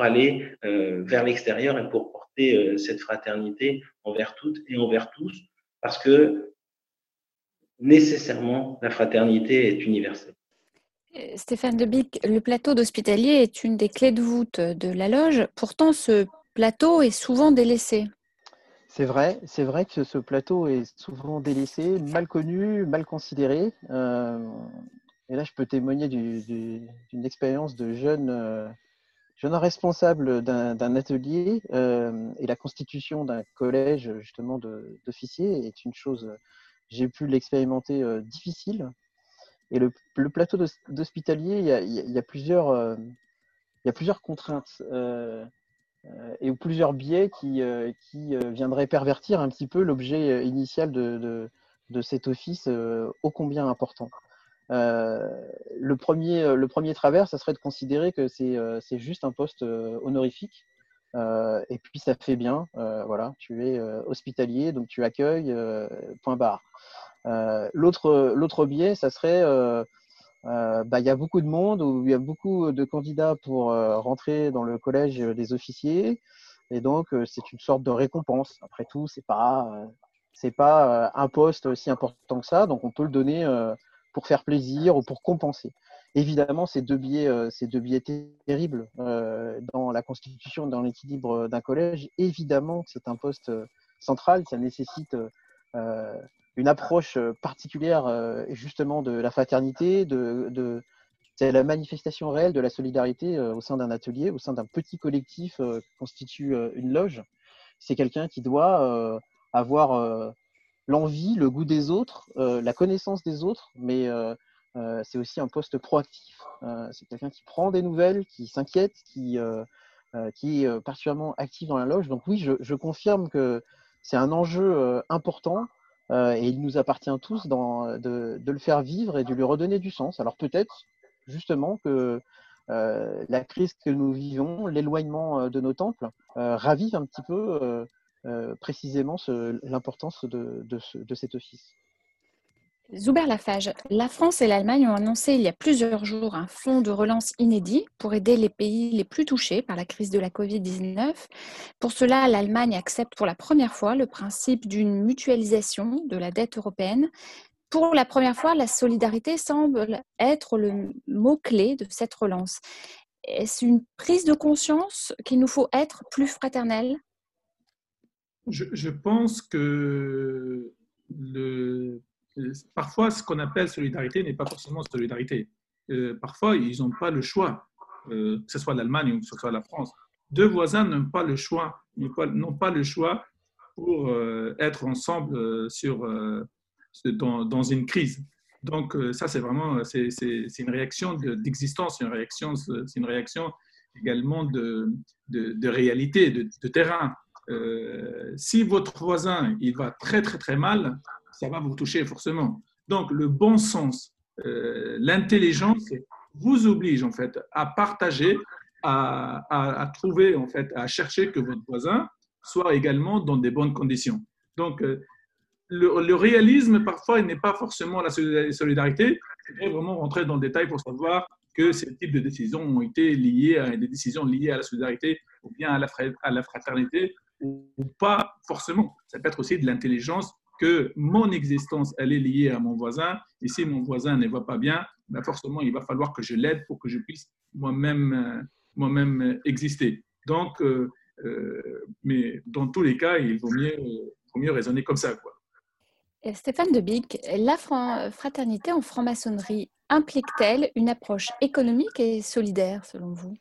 aller vers l'extérieur et pour porter cette fraternité envers toutes et envers tous, parce que nécessairement, la fraternité est universelle. Stéphane Debic, le plateau d'hospitalier est une des clés de voûte de la loge. Pourtant, ce plateau est souvent délaissé. C'est vrai, c'est vrai que ce plateau est souvent délaissé, mal connu, mal considéré. Euh, et là, je peux témoigner d'une expérience de jeune, euh, responsable d'un atelier. Euh, et la constitution d'un collège, justement, d'officiers est une chose, j'ai pu l'expérimenter, difficile et le, le plateau d'hospitalier, il, il, y a plusieurs, euh, il y a plusieurs contraintes euh, euh et plusieurs biais qui, viendraient pervertir un petit peu l'objet initial de, cet office ô combien important. le, premier, le premier travers, ça serait de considérer que c'est juste un poste honorifique. et puis ça fait bien, voilà, tu es hospitalier, donc tu accueilles, point barre. Euh, l'autre biais, ça serait, euh, euh, bah, il y a beaucoup de monde, ou il y a beaucoup de candidats pour rentrer dans le collège des officiers, et donc c'est une sorte de récompense. Après tout, c'est pas c'est pas un poste aussi important que ça, donc on peut le donner pour faire plaisir ou pour compenser. Évidemment, ces deux biais, ces deux biais terribles dans la constitution, dans l'équilibre d'un collège, évidemment que c'est un poste central, ça nécessite une approche euh, particulière euh, justement de la fraternité, de, de c'est la manifestation réelle de la solidarité euh, au sein d'un atelier, au sein d'un petit collectif qui constitue une loge. C'est quelqu'un qui doit avoir l'envie, le goût des autres, la connaissance des autres, mais c'est aussi un poste proactif. c'est quelqu'un qui prend des nouvelles, qui s'inquiète, qui, qui est particulièrement actif dans la loge. Donc oui, je, confirme que c'est un enjeu important et il nous appartient tous de, de, le faire vivre et de lui redonner du sens. Alors peut-être justement que euh, la crise que nous vivons, l'éloignement euh, de nos temples, euh, ravive un petit peu précisément l'importance de, cet office. Zuber Lafage, la France et l'Allemagne ont annoncé il y a plusieurs jours un fonds de relance inédit pour aider les pays les plus touchés par la crise de la Covid-19. Pour cela, l'Allemagne accepte pour la première fois le principe d'une mutualisation de la dette européenne pour la première fois, la solidarité semble être le mot-clé de cette relance. Est-ce une prise de conscience qu'il nous faut être plus fraternels? Je, pense que le, parfois, ce qu'on appelle solidarité n'est pas forcément solidarité. Euh, parfois, ils n'ont pas le choix, euh, que ce soit l'Allemagne ou que ce soit la France. Deux voisins n'ont pas le choix, n'ont pas, le choix pour euh, être ensemble dans, une crise. Donc euh, ça, c'est vraiment c'est, une réaction d'existence, c'est une réaction également de, de, réalité, de, terrain. Euh, si votre voisin il va très très très mal, ça va vous toucher forcément. Donc le bon sens, euh, l'intelligence vous oblige en fait à partager, à, trouver en fait, à chercher que votre voisin soit également dans des bonnes conditions. Donc le, réalisme, parfois, n'est pas forcément la solidarité. Il vraiment rentrer dans le détail pour savoir que ces types de décisions ont été liées à des décisions liées à la solidarité ou bien à la fraternité ou pas forcément. Ça peut être aussi de l'intelligence que mon existence, elle est liée à mon voisin. Et si mon voisin ne va pas bien, ben forcément, il va falloir que je l'aide pour que je puisse moi-même euh, moi-même exister. Donc, euh, euh, mais dans tous les cas, il vaut mieux, vaut mieux raisonner comme ça. Quoi. Stéphane de Bic, la fraternité en franc-maçonnerie implique-t-elle une approche économique et solidaire selon vous?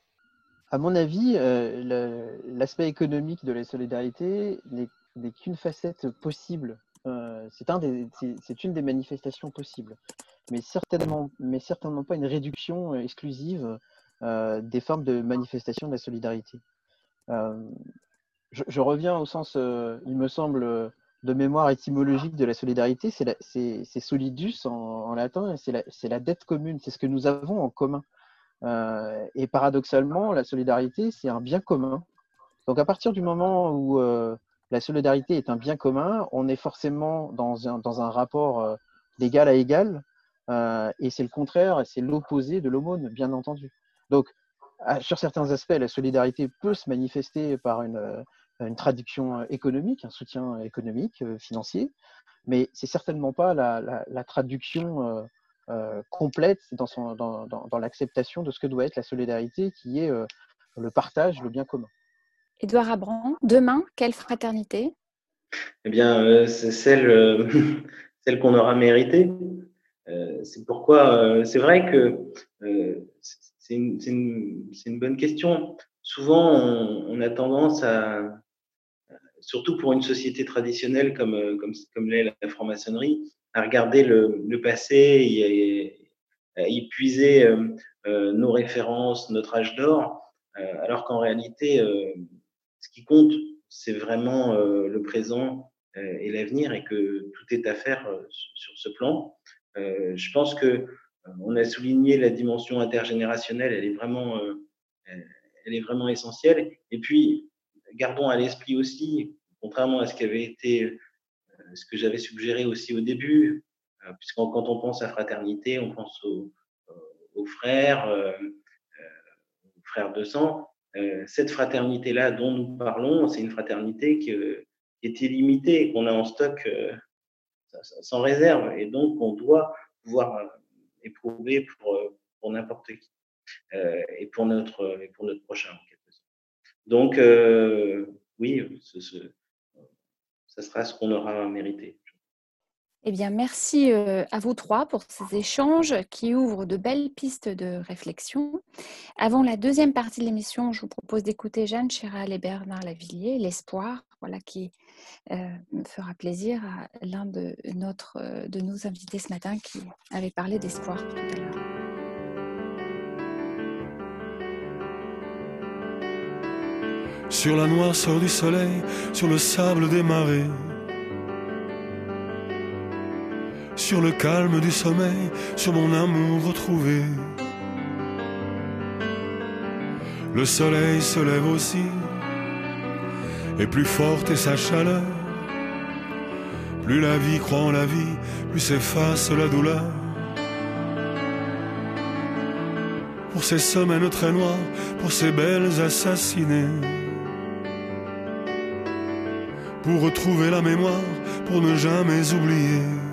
À mon avis, euh, l'aspect économique de la solidarité n'est qu'une facette possible. Euh, c'est une des manifestations possibles, mais certainement, mais certainement pas une réduction exclusive euh, des formes de manifestation de la solidarité. je, reviens au sens, il me semble, de mémoire étymologique de la solidarité, c'est solidus en, latin, c'est la, dette commune, c'est ce que nous avons en commun. Euh, et paradoxalement, la solidarité, c'est un bien commun. Donc à partir du moment où euh, la solidarité est un bien commun, on est forcément dans un, rapport euh, d'égal à égal, et c'est le contraire, c'est l'opposé de l'aumône, bien entendu. Donc sur certains aspects, la solidarité peut se manifester par une une traduction euh, économique, un soutien économique, euh, financier, mais c'est certainement pas la, traduction euh, complète dans, l'acceptation de ce que doit être la solidarité, qui est le partage, le bien commun. Édouard Abran, demain, quelle fraternité? Eh bien, c'est celle, celle qu'on aura méritée. c'est pourquoi, c'est vrai que c'est une, bonne question. Souvent, on a tendance à, surtout pour une société traditionnelle comme, euh, l'est la franc-maçonnerie, à regarder le, passé et à, euh, euh, nos références, notre âge d'or, alors qu'en réalité, ce qui compte, c'est vraiment le présent et l'avenir et que tout est à faire sur ce plan. je pense que on a souligné la dimension intergénérationnelle, elle est vraiment, elle est vraiment essentielle. Et puis, gardons à l'esprit aussi, contrairement à ce qui avait été, euh, ce que j'avais suggéré aussi au début, euh, puisque quand on pense à fraternité, on pense aux, frères, euh, aux frères de sang. Cette fraternité-là dont nous parlons, c'est une fraternité qui, est illimitée, qu'on a en stock sans réserve, et donc on doit pouvoir éprouver pour, pour n'importe qui et pour notre, et pour notre prochain. Donc, euh, oui, ce, ce, sera ce qu'on aura mérité. Eh bien, merci euh, à vous trois pour ces échanges qui ouvrent de belles pistes de réflexion. Avant la deuxième partie de l'émission, je vous propose d'écouter Jeanne Chéral et Bernard Lavillier, L'espoir, voilà, qui fera plaisir à l'un de, notre, de nos invités ce matin qui avait parlé d'espoir tout à l'heure. Sur la noirceur du soleil, sur le sable des marées, sur le calme du sommeil, sur mon amour retrouvé. Le soleil se lève aussi, et plus forte est sa chaleur. Plus la vie croit en la vie, plus s'efface la douleur. Pour ces semaines très noires, pour ces belles assassinées. Pour retrouver la mémoire, pour ne jamais oublier.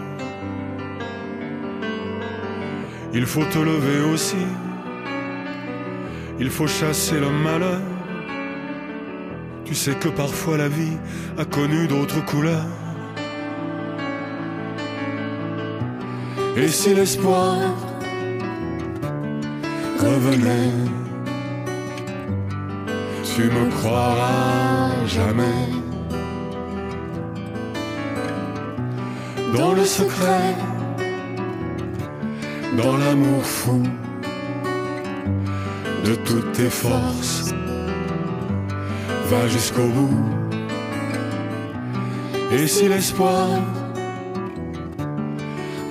Il faut te lever aussi. Il faut chasser le malheur. Tu sais que parfois la vie a connu d'autres couleurs. Et si l'espoir revenait, tu me croiras jamais. Dans le secret, dans l'amour fou de toutes tes forces, va jusqu'au bout. Et si l'espoir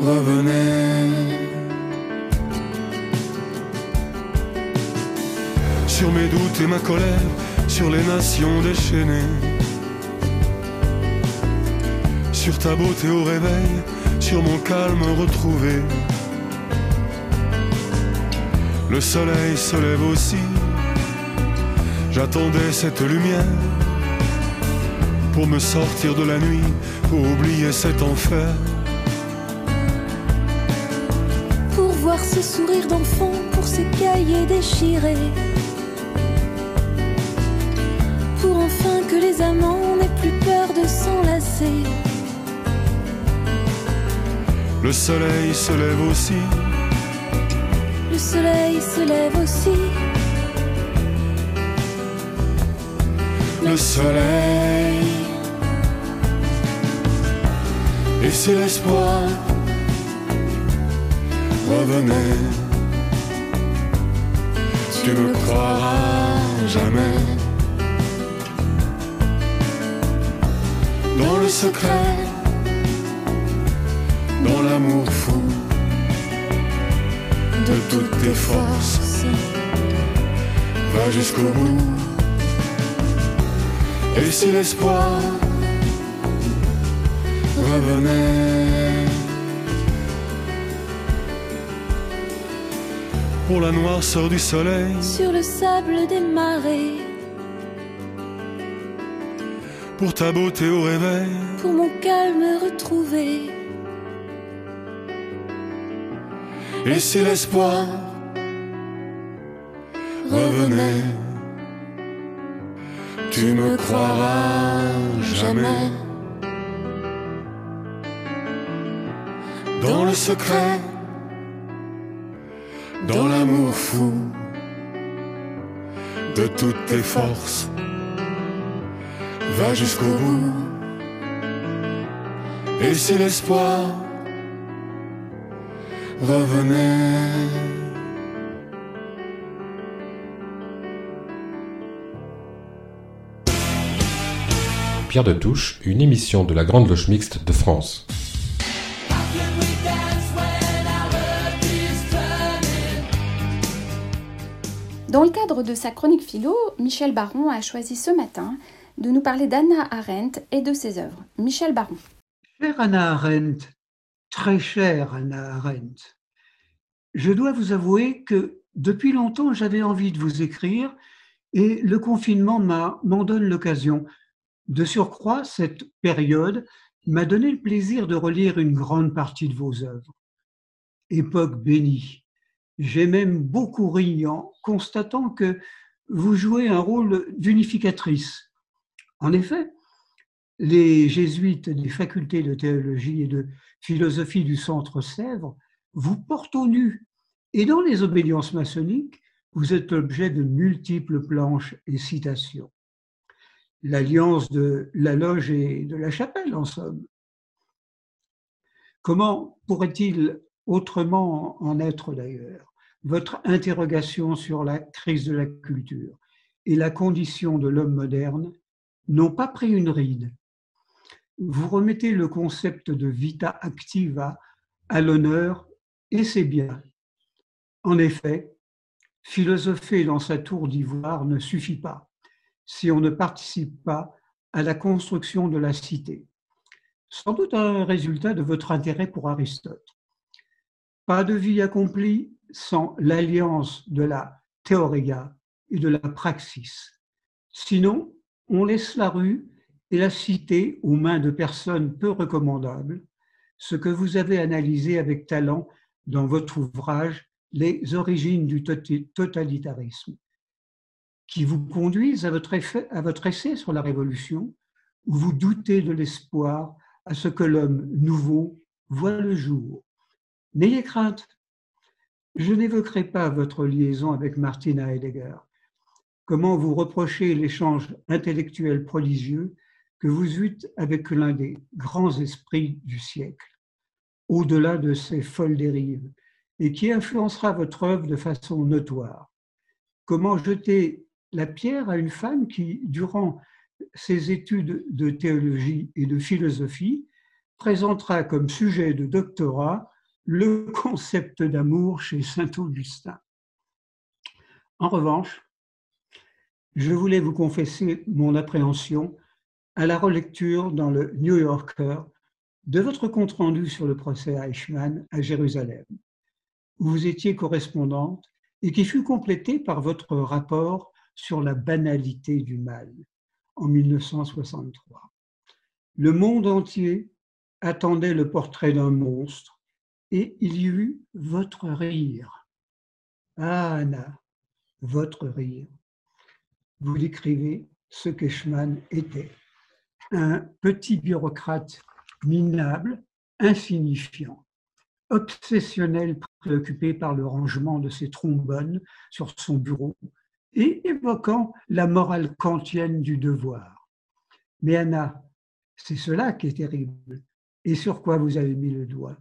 revenait sur mes doutes et ma colère, sur les nations déchaînées, sur ta beauté au réveil, sur mon calme retrouvé. Le soleil se lève aussi, j'attendais cette lumière pour me sortir de la nuit, pour oublier cet enfer. Pour voir ce sourire d'enfant, pour ces cahiers déchirés. Pour enfin que les amants n'aient plus peur de s'enlacer. Le soleil se lève aussi, soleil se lève aussi. le soleil. Et si l'espoir revenait, tu me croiras jamais. Dans le secret, dans l'amour fou de toutes tes forces, va jusqu'au bout. Et si l'espoir revenait. Pour la noirceur du soleil, Sur le sable des marées, pour ta beauté au réveil, pour mon calme retrouvé. Et si l'espoir revenait, tu me croiras jamais. Dans le secret, dans l'amour fou de toutes tes forces, va jusqu'au bout. Et si l'espoir revenait, Pierre de Touche, une émission de la Grande Loge Mixte de France. Dans le cadre de sa chronique philo, Michel Baron a choisi ce matin de nous parler d'Anna Arendt et de ses œuvres. Michel Baron. Chère Anna Arendt, très chère Anna Arendt, je dois vous avouer que depuis longtemps j'avais envie de vous écrire et le confinement m'en donne l'occasion. De surcroît, cette période m'a donné le plaisir de relire une grande partie de vos œuvres. Époque bénie. J'ai même beaucoup ri en constatant que vous jouez un rôle d'unificatrice. En effet, les jésuites des facultés de théologie et de philosophie du Centre Sèvres vous portent au nu. Et dans les obédiences maçonniques, vous êtes l'objet de multiples planches et citations. l'alliance de la loge et de la chapelle, en somme. Comment pourrait-il autrement en être d'ailleurs? Votre interrogation sur la crise de la culture et la condition de l'homme moderne n'ont pas pris une ride. Vous remettez le concept de vita activa à l'honneur et c'est bien. En effet, philosopher dans sa tour d'ivoire ne suffit pas si on ne participe pas à la construction de la cité. Sans doute un résultat de votre intérêt pour Aristote. Pas de vie accomplie sans l'alliance de la théoria et de la praxis. Sinon, on laisse la rue et la cité aux mains de personnes peu recommandables, ce que vous avez analysé avec talent dans votre ouvrage Les origines du totalitarisme, qui vous conduisent à votre, à votre essai sur la Révolution, où vous doutez de l'espoir à ce que l'homme nouveau voit le jour. N'ayez crainte, je n'évoquerai pas votre liaison avec Martina Heidegger. Comment vous reprochez l'échange intellectuel prodigieux que vous eûtes avec l'un des grands esprits du siècle, au-delà de ces folles dérives, et qui influencera votre œuvre de façon notoire. Comment jeter la pierre à une femme qui, durant ses études de théologie et de philosophie, présentera comme sujet de doctorat le concept d'amour chez Saint Augustin? En revanche, je voulais vous confesser mon appréhension à la relecture dans le New Yorker de votre compte-rendu sur le procès Eichmann à Jérusalem, où vous étiez correspondante et qui fut complété par votre rapport sur la banalité du mal en 1963. Le monde entier attendait le portrait d'un monstre et il y eut votre rire. Ah, Anna, votre rire. Vous décrivez ce qu'Eichmann était. Un petit bureaucrate minable, insignifiant, obsessionnel, préoccupé par le rangement de ses trombones sur son bureau et évoquant la morale kantienne du devoir. Mais Anna, c'est cela qui est terrible. Et sur quoi vous avez mis le doigt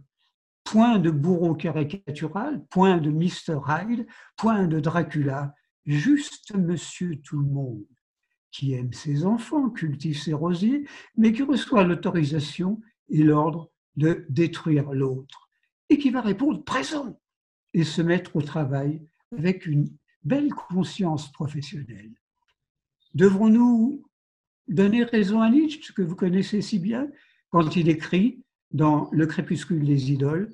Point de bourreau caricatural, point de Mr. Hyde, point de Dracula, juste monsieur tout le monde, qui aime ses enfants, cultive ses rosiers, mais qui reçoit l'autorisation et l'ordre de détruire l'autre, et qui va répondre présent et se mettre au travail avec une belle conscience professionnelle. Devrons-nous donner raison à Nietzsche, que vous connaissez si bien, quand il écrit dans Le crépuscule des idoles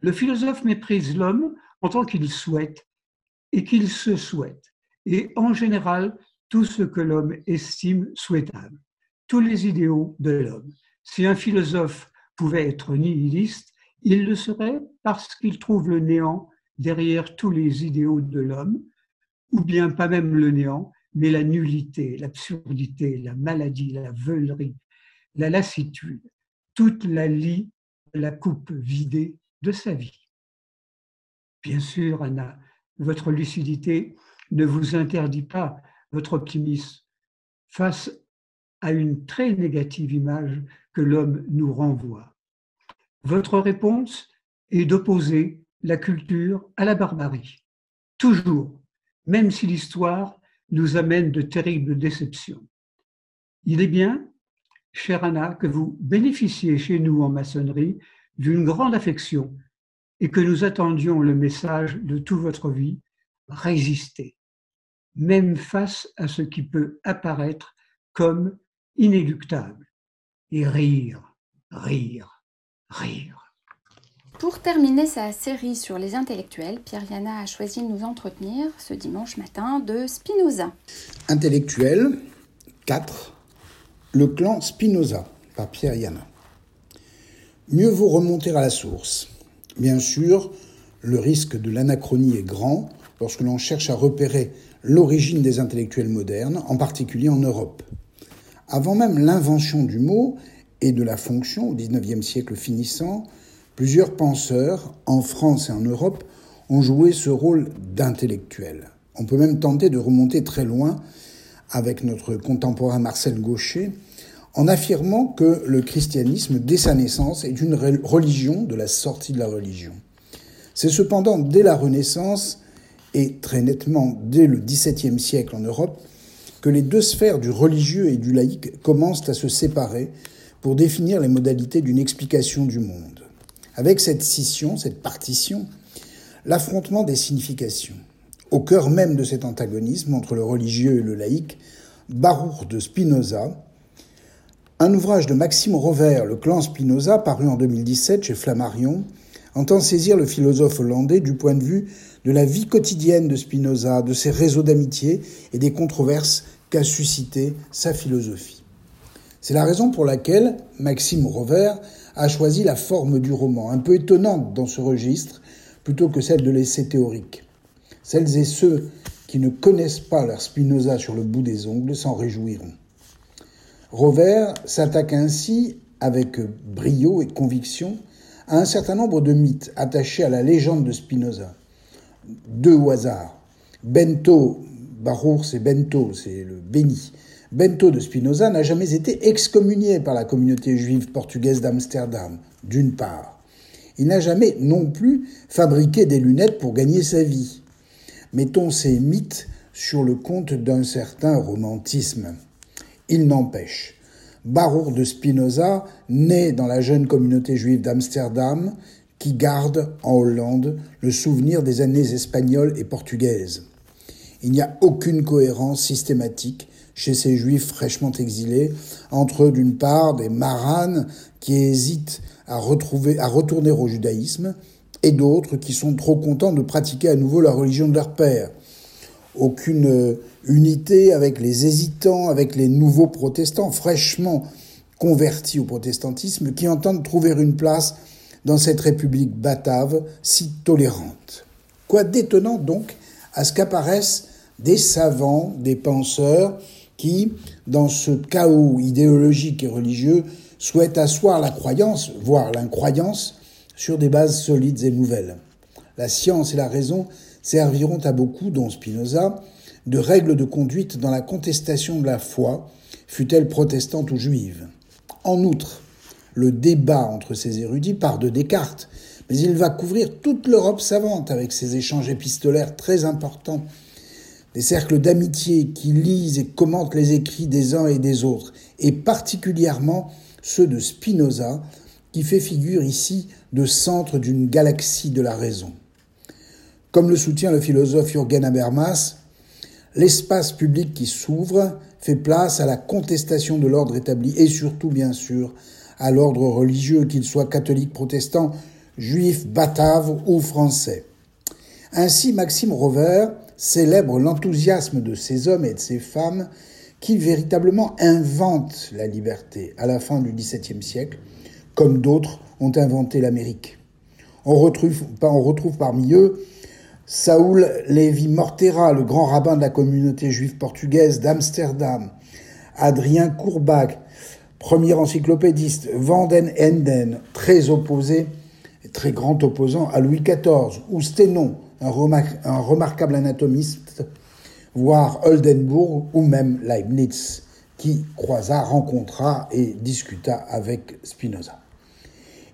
Le philosophe méprise l'homme en tant qu'il souhaite et qu'il se souhaite, et en général tout ce que l'homme estime souhaitable, tous les idéaux de l'homme. Si un philosophe pouvait être nihiliste, il le serait parce qu'il trouve le néant derrière tous les idéaux de l'homme, ou bien pas même le néant, mais la nullité, l'absurdité, la maladie, la veulerie, la lassitude, toute la lie, la coupe vidée de sa vie. Bien sûr, Anna, votre lucidité ne vous interdit pas votre optimisme face à une très négative image que l'homme nous renvoie. Votre réponse est d'opposer la culture à la barbarie. Toujours, même si l'histoire nous amène de terribles déceptions. Il est bien, chère Anna, que vous bénéficiez chez nous en maçonnerie d'une grande affection et que nous attendions le message de toute votre vie, résister, même face à ce qui peut apparaître comme inéluctable, et rire, rire, rire. Pour terminer sa série sur les intellectuels, Pierre Yana a choisi de nous entretenir ce dimanche matin de Spinoza. Intellectuel 4. Le clan Spinoza par Pierre Yana. Mieux vaut remonter à la source. Bien sûr, le risque de l'anachronie est grand lorsque l'on cherche à repérer l'origine des intellectuels modernes, en particulier en Europe. Avant même l'invention du mot et de la fonction au XIXe siècle finissant, Plusieurs penseurs, en France et en Europe, ont joué ce rôle d'intellectuel. On peut même tenter de remonter très loin avec notre contemporain Marcel Gaucher, en affirmant que le christianisme, dès sa naissance, est une religion de la sortie de la religion. C'est cependant dès la Renaissance, et très nettement dès le XVIIe siècle en Europe, que les deux sphères du religieux et du laïque commencent à se séparer pour définir les modalités d'une explication du monde. Avec cette scission, cette partition, l'affrontement des significations. Au cœur même de cet antagonisme entre le religieux et le laïque, Baruch de Spinoza, un ouvrage de Maxime Rovert, Le clan Spinoza, paru en 2017 chez Flammarion, entend saisir le philosophe hollandais du point de vue de la vie quotidienne de Spinoza, de ses réseaux d'amitié et des controverses qu'a suscité sa philosophie. C'est la raison pour laquelle Maxime Rovert a choisi la forme du roman, un peu étonnante dans ce registre, plutôt que celle de l'essai théorique. Celles et ceux qui ne connaissent pas leur Spinoza sur le bout des ongles s'en réjouiront. Rovert s'attaque ainsi, avec brio et conviction, à un certain nombre de mythes attachés à la légende de Spinoza. Deux au hasard. Bento, Baruch c'est Bento, c'est le béni. Bento de Spinoza n'a jamais été excommunié par la communauté juive portugaise d'Amsterdam, d'une part. Il n'a jamais non plus fabriqué des lunettes pour gagner sa vie. Mettons ces mythes sur le compte d'un certain romantisme. Il n'empêche. Baruch de Spinoza naît dans la jeune communauté juive d'Amsterdam qui garde en Hollande le souvenir des années espagnoles et portugaises. Il n'y a aucune cohérence systématique chez ces juifs fraîchement exilés entre, d'une part, des maranes qui hésitent à, à retourner au judaïsme et d'autres qui sont trop contents de pratiquer à nouveau la religion de leur père. Aucune unité avec les hésitants, avec les nouveaux protestants fraîchement convertis au protestantisme qui entendent trouver une place dans cette république batave si tolérante. Quoi d'étonnant donc à ce qu'apparaissent des savants, des penseurs qui, dans ce chaos idéologique et religieux, souhaitent asseoir la croyance, voire l'incroyance, sur des bases solides et nouvelles. La science et la raison serviront à beaucoup, dont Spinoza, de règles de conduite dans la contestation de la foi, fût-elle protestante ou juive. En outre, le débat entre ces érudits part de Descartes, mais il va couvrir toute l'Europe savante avec ses échanges épistolaires très importants, des cercles d'amitié qui lisent et commentent les écrits des uns et des autres, et particulièrement ceux de Spinoza, qui fait figure ici de centre d'une galaxie de la raison. Comme le soutient le philosophe Jürgen Habermas, l'espace public qui s'ouvre fait place à la contestation de l'ordre établi et surtout, bien sûr, à l'ordre religieux, qu'il soit catholique, protestant, juif, batave ou français. Ainsi, Maxime Rover célèbre l'enthousiasme de ces hommes et de ces femmes qui véritablement inventent la liberté à la fin du XVIIe siècle, comme d'autres ont inventé l'Amérique. On retrouve, parmi eux Saoul Lévi Mortera, le grand rabbin de la communauté juive portugaise d'Amsterdam, Adrien Courbach, premier encyclopédiste, Vanden Enden, très opposé, très grand opposant à Louis XIV, ou Sténon, un, un remarquable anatomiste, voire Oldenburg ou même Leibniz, qui croisa, rencontra et discuta avec Spinoza.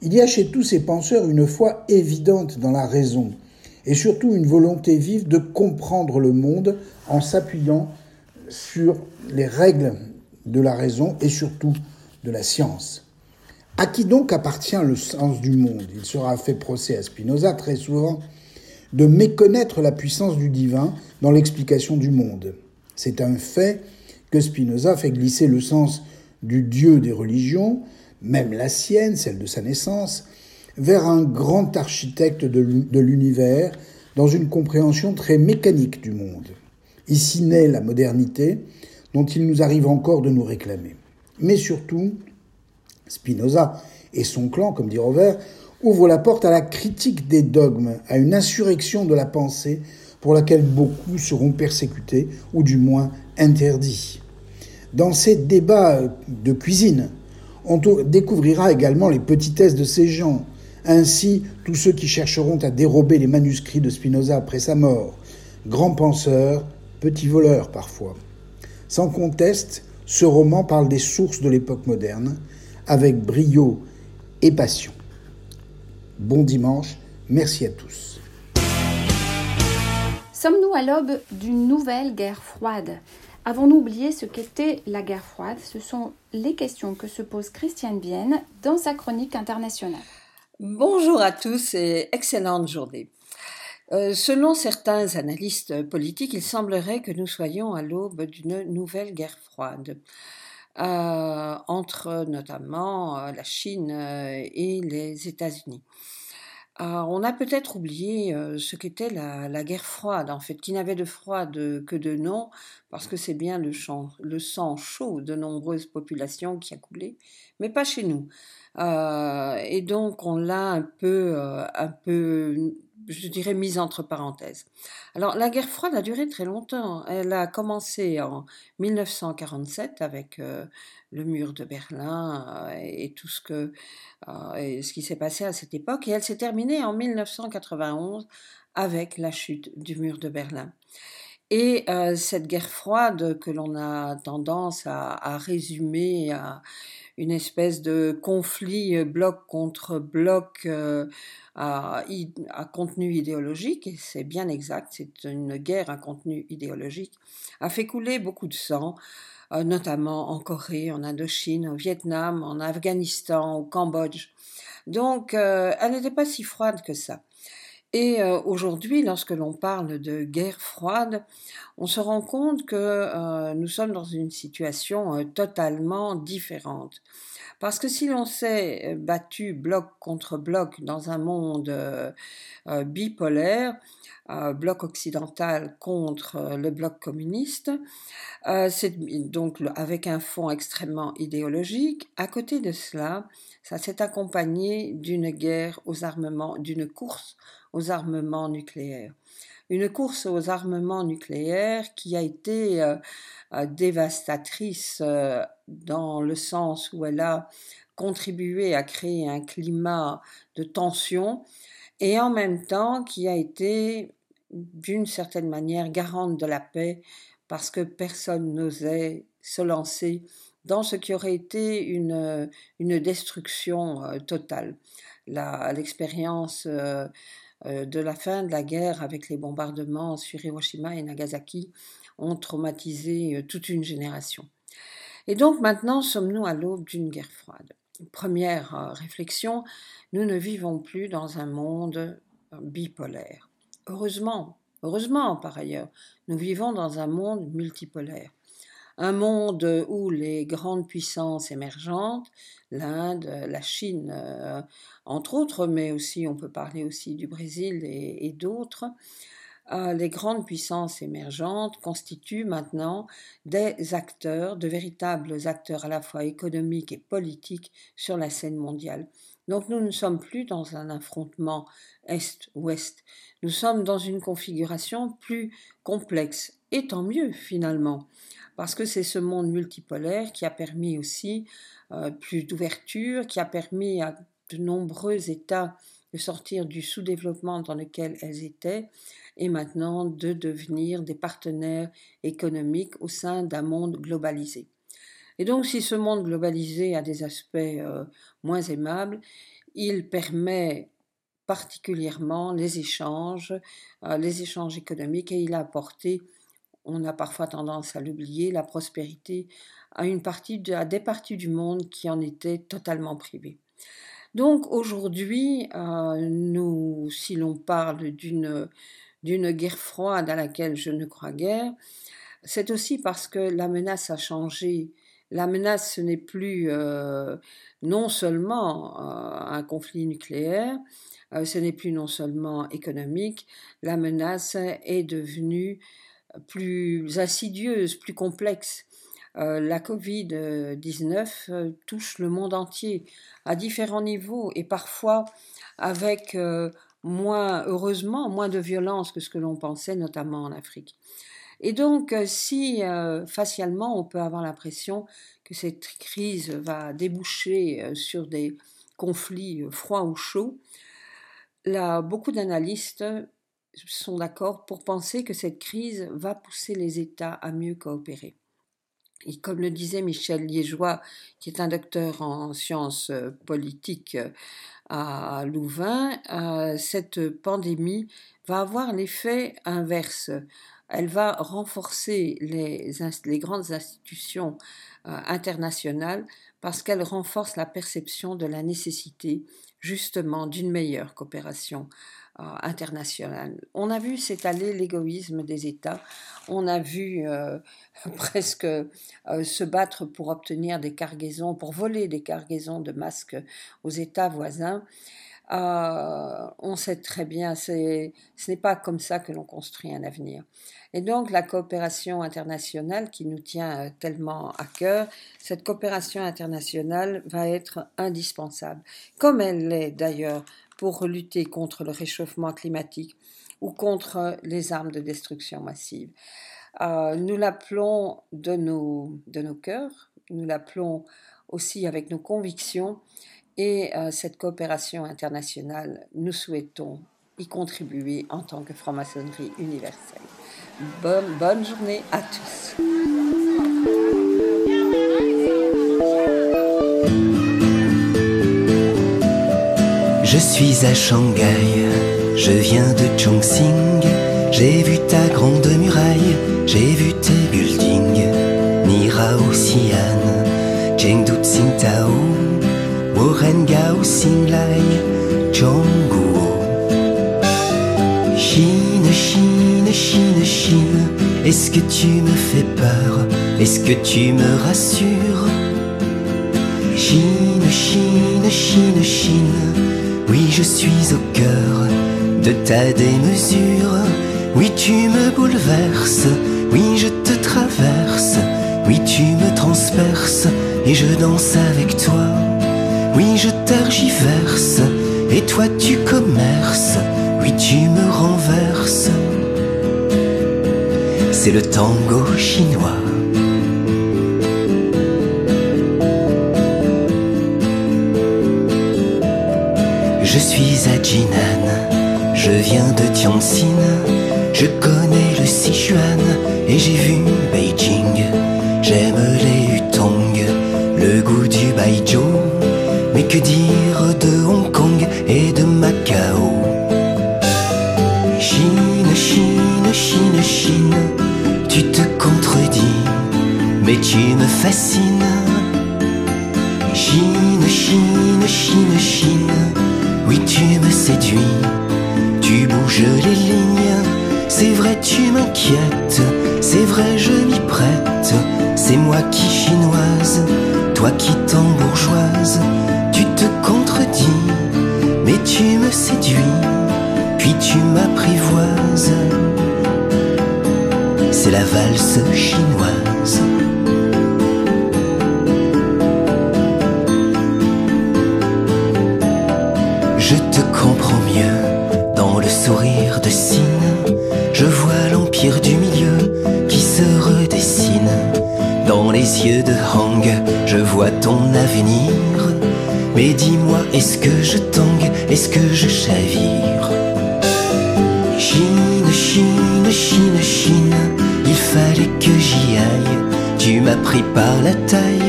Il y a chez tous ces penseurs une foi évidente dans la raison, et surtout une volonté vive de comprendre le monde en s'appuyant sur les règles de la raison et surtout de la science. À qui donc appartient le sens du monde? Il sera fait procès à Spinoza très souvent de méconnaître la puissance du divin dans l'explication du monde. C'est un fait que Spinoza fait glisser le sens du Dieu des religions, même la sienne, celle de sa naissance, vers un grand architecte de l'univers dans une compréhension très mécanique du monde. Ici naît la modernité dont il nous arrive encore de nous réclamer. Mais surtout, Spinoza et son clan, comme dit Robert, ouvrent la porte à la critique des dogmes, à une insurrection de la pensée pour laquelle beaucoup seront persécutés ou du moins interdits. Dans ces débats de cuisine, on découvrira également les petitesses de ces gens, ainsi, tous ceux qui chercheront à dérober les manuscrits de Spinoza après sa mort, grands penseurs, petits voleurs parfois. Sans conteste, ce roman parle des sources de l'époque moderne, avec brio et passion. Bon dimanche, merci à tous. Sommes-nous à l'aube d'une nouvelle guerre froide? Avons-nous oublié ce qu'était la guerre froide? Ce sont les questions que se pose Christiane Vienne dans sa chronique internationale. Bonjour à tous et excellente journée. Euh, selon certains analystes politiques, il semblerait que nous soyons à l'aube d'une nouvelle guerre froide euh, entre notamment euh, la Chine et les États-Unis. on a peut-être oublié ce qu'était la, guerre froide, en fait, qui n'avait de froid que de nom, parce que c'est bien le, le, sang chaud de nombreuses populations qui a coulé, mais pas chez nous. et donc on l'a un peu, un peu je dirais, mise entre parenthèses. Alors, la guerre froide a duré très longtemps. Elle a commencé en 1947 avec euh, le mur de Berlin euh, et tout ce, que, euh, ce qui s'est passé à cette époque. Et elle s'est terminée en 1991 avec la chute du mur de Berlin. Et cette guerre froide que l'on a tendance à, à résumer à une espèce de conflit bloc contre bloc à, contenu idéologique, et c'est bien exact, c'est une guerre à contenu idéologique, a fait couler beaucoup de sang, euh, notamment en Corée, en Indochine, au Vietnam, en Afghanistan, au Cambodge. Donc, euh, elle n'était pas si froide que ça. Et euh, aujourd'hui, lorsque l'on parle de guerre froide, on se rend compte que nous sommes dans une situation totalement différente. Parce que si l'on s'est euh, battu bloc contre bloc dans un monde euh, euh, bipolaire, bloc occidental contre le bloc communiste, donc avec un fond extrêmement idéologique. À côté de cela, ça s'est accompagné d'une guerre aux armements, d'une course aux armements nucléaires. Une course aux armements nucléaires qui a été euh, euh, dévastatrice euh, dans le sens où elle a contribué à créer un climat de tension et en même temps qui a été d'une certaine manière garante de la paix parce que personne n'osait se lancer dans ce qui aurait été une, une destruction totale. L'expérience euh, de la fin de la guerre avec les bombardements sur Hiroshima et Nagasaki ont traumatisé euh, toute une génération. Et donc maintenant sommes-nous à l'aube d'une guerre froide? Première euh, réflexion, nous ne vivons plus dans un monde bipolaire. Heureusement, heureusement par ailleurs, nous vivons dans un monde multipolaire un monde où les grandes puissances émergentes, l'Inde, la Chine, euh, entre autres, mais aussi on peut parler aussi du Brésil et, d'autres, euh, les grandes puissances émergentes constituent maintenant des acteurs, de véritables acteurs à la fois économiques et politiques sur la scène mondiale. Donc nous ne sommes plus dans un affrontement Est-Ouest, nous sommes dans une configuration plus complexe, et tant mieux finalement parce que c'est ce monde multipolaire qui a permis aussi euh, plus d'ouverture, qui a permis à de nombreux États de sortir du sous-développement dans lequel elles étaient et maintenant de devenir des partenaires économiques au sein d'un monde globalisé. Et donc si ce monde globalisé a des aspects euh, moins aimables, il permet particulièrement les échanges, euh, les échanges économiques et il a apporté on a parfois tendance à l'oublier, la prospérité à, une partie à des parties du monde qui en étaient totalement privées. Donc aujourd'hui, euh, nous, si l'on parle d'une d'une guerre froide à laquelle je ne crois guère, c'est aussi parce que la menace a changé. La menace, ce n'est plus euh, non seulement euh, un conflit nucléaire, ce n'est plus non seulement économique, la menace est devenue plus insidieuse, plus complexe. Euh, la Covid-19 euh, touche le monde entier à différents niveaux et parfois avec euh, moins, heureusement, moins de violence que ce que l'on pensait, notamment en Afrique. Et donc, si facialement on peut avoir l'impression que cette crise va déboucher sur des conflits froids ou chauds, là, beaucoup d'analystes sont d'accord pour penser que cette crise va pousser les États à mieux coopérer. Et comme le disait Michel Liégeois, qui est un docteur en sciences politiques à Louvain, cette pandémie va avoir l'effet inverse. Elle va renforcer les, les grandes institutions internationales parce qu'elle renforce la perception de la nécessité justement d'une meilleure coopération euh, internationale. On a vu s'étaler l'égoïsme des États, on a vu euh, presque euh, se battre pour obtenir des cargaisons, pour voler des cargaisons de masques aux États voisins. on sait très bien, ce n'est pas comme ça que l'on construit un avenir. Et donc la coopération internationale qui nous tient tellement à cœur, cette coopération internationale va être indispensable, comme elle l'est d'ailleurs pour lutter contre le réchauffement climatique ou contre les armes de destruction massive. Euh, nous l'appelons de nos, de nos cœurs, nous l'appelons aussi avec nos convictions et euh, cette coopération internationale, nous souhaitons y contribuer en tant que franc-maçonnerie universelle. Bonne, bonne journée à tous. Je suis à Shanghai, je viens de Chongqing. J'ai vu ta grande muraille, j'ai vu tes buildings. Nirao Xi'an, Chengdu Tsingtao, Gao Xinglai, Chongguo. Chine, Chine, Chine, Chine, est-ce que tu me fais peur? Est-ce que tu me rassures? Chine, Chine, Chine, Chine oui, je suis au cœur de ta démesure. Oui, tu me bouleverses. Oui, je te traverse. Oui, tu me transperces et je danse avec toi. Oui, je tergiverse et toi tu commerces. Oui, tu me renverses. C'est le tango chinois. Je suis à Jinan, je viens de Tianjin, je connais le Sichuan et j'ai vu Beijing. J'aime les Hutong, le goût du Baijiu, mais que dire de Hong Kong et de Macao? Chine, Chine, Chine, Chine, tu te contredis, mais tu me fascines. Tu bouges les lignes. C'est vrai, tu m'inquiètes, c'est vrai, je m'y prête. C'est moi qui chinoise, toi qui bourgeoise Tu te contredis, mais tu me séduis, puis tu m'apprivoises. C'est la valse chinoise. Je te comprends mieux dans le sourire de Sine. Je vois l'empire du milieu qui se redessine. Dans les yeux de Hang, je vois ton avenir. Mais dis-moi, est-ce que je tangue, est-ce que je chavire? Chine, Chine, Chine, Chine, il fallait que j'y aille. Tu m'as pris par la taille.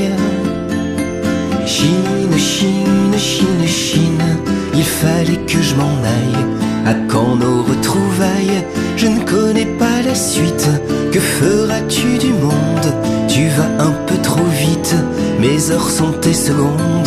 Heures sont tes secondes.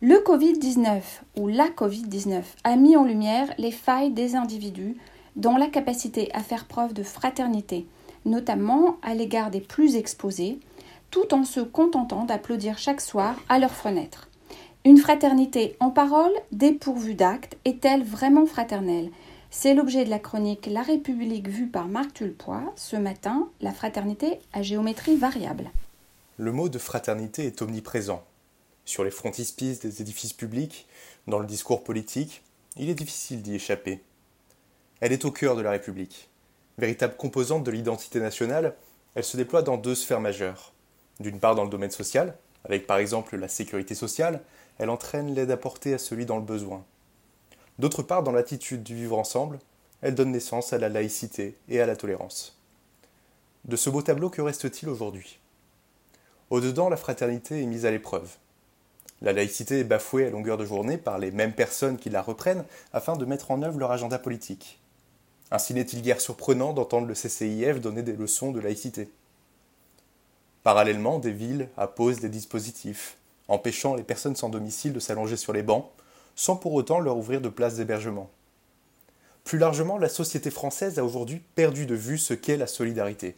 Le Covid-19 ou la Covid-19 a mis en lumière les failles des individus dont la capacité à faire preuve de fraternité, notamment à l'égard des plus exposés, tout en se contentant d'applaudir chaque soir à leurs fenêtres. Une fraternité en parole, dépourvue d'actes, est-elle vraiment fraternelle? C'est l'objet de la chronique La République vue par Marc Tulpois. Ce matin, la fraternité à géométrie variable. Le mot de fraternité est omniprésent. Sur les frontispices des édifices publics, dans le discours politique, il est difficile d'y échapper. Elle est au cœur de la République. Véritable composante de l'identité nationale, elle se déploie dans deux sphères majeures. D'une part dans le domaine social, avec par exemple la sécurité sociale, elle entraîne l'aide apportée à celui dans le besoin. D'autre part dans l'attitude du vivre ensemble, elle donne naissance à la laïcité et à la tolérance. De ce beau tableau, que reste-t-il aujourd'hui? Au-dedans, la fraternité est mise à l'épreuve. La laïcité est bafouée à longueur de journée par les mêmes personnes qui la reprennent afin de mettre en œuvre leur agenda politique. Ainsi n'est-il guère surprenant d'entendre le CCIF donner des leçons de laïcité. Parallèlement, des villes apposent des dispositifs, empêchant les personnes sans domicile de s'allonger sur les bancs, sans pour autant leur ouvrir de places d'hébergement. Plus largement, la société française a aujourd'hui perdu de vue ce qu'est la solidarité.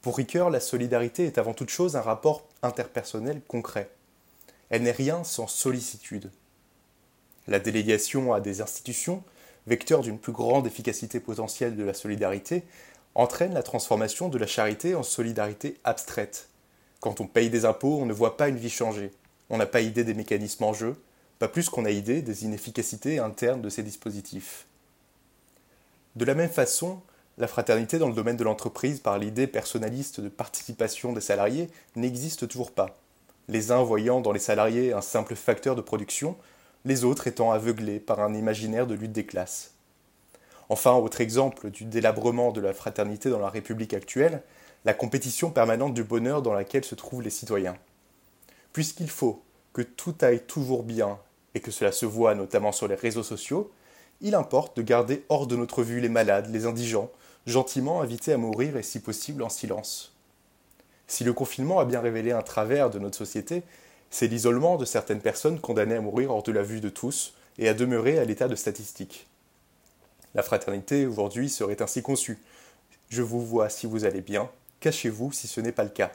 Pour Ricoeur, la solidarité est avant toute chose un rapport interpersonnel concret. Elle n'est rien sans sollicitude. La délégation à des institutions, vecteur d'une plus grande efficacité potentielle de la solidarité, entraîne la transformation de la charité en solidarité abstraite. Quand on paye des impôts, on ne voit pas une vie changer. On n'a pas idée des mécanismes en jeu, pas plus qu'on a idée des inefficacités internes de ces dispositifs. De la même façon, la fraternité dans le domaine de l'entreprise par l'idée personnaliste de participation des salariés n'existe toujours pas. Les uns voyant dans les salariés un simple facteur de production, les autres étant aveuglés par un imaginaire de lutte des classes. Enfin, autre exemple du délabrement de la fraternité dans la République actuelle, la compétition permanente du bonheur dans laquelle se trouvent les citoyens. Puisqu'il faut que tout aille toujours bien et que cela se voit notamment sur les réseaux sociaux, il importe de garder hors de notre vue les malades, les indigents, gentiment invités à mourir et si possible en silence. Si le confinement a bien révélé un travers de notre société, c'est l'isolement de certaines personnes condamnées à mourir hors de la vue de tous et à demeurer à l'état de statistique. La fraternité aujourd'hui serait ainsi conçue. Je vous vois si vous allez bien, cachez-vous si ce n'est pas le cas.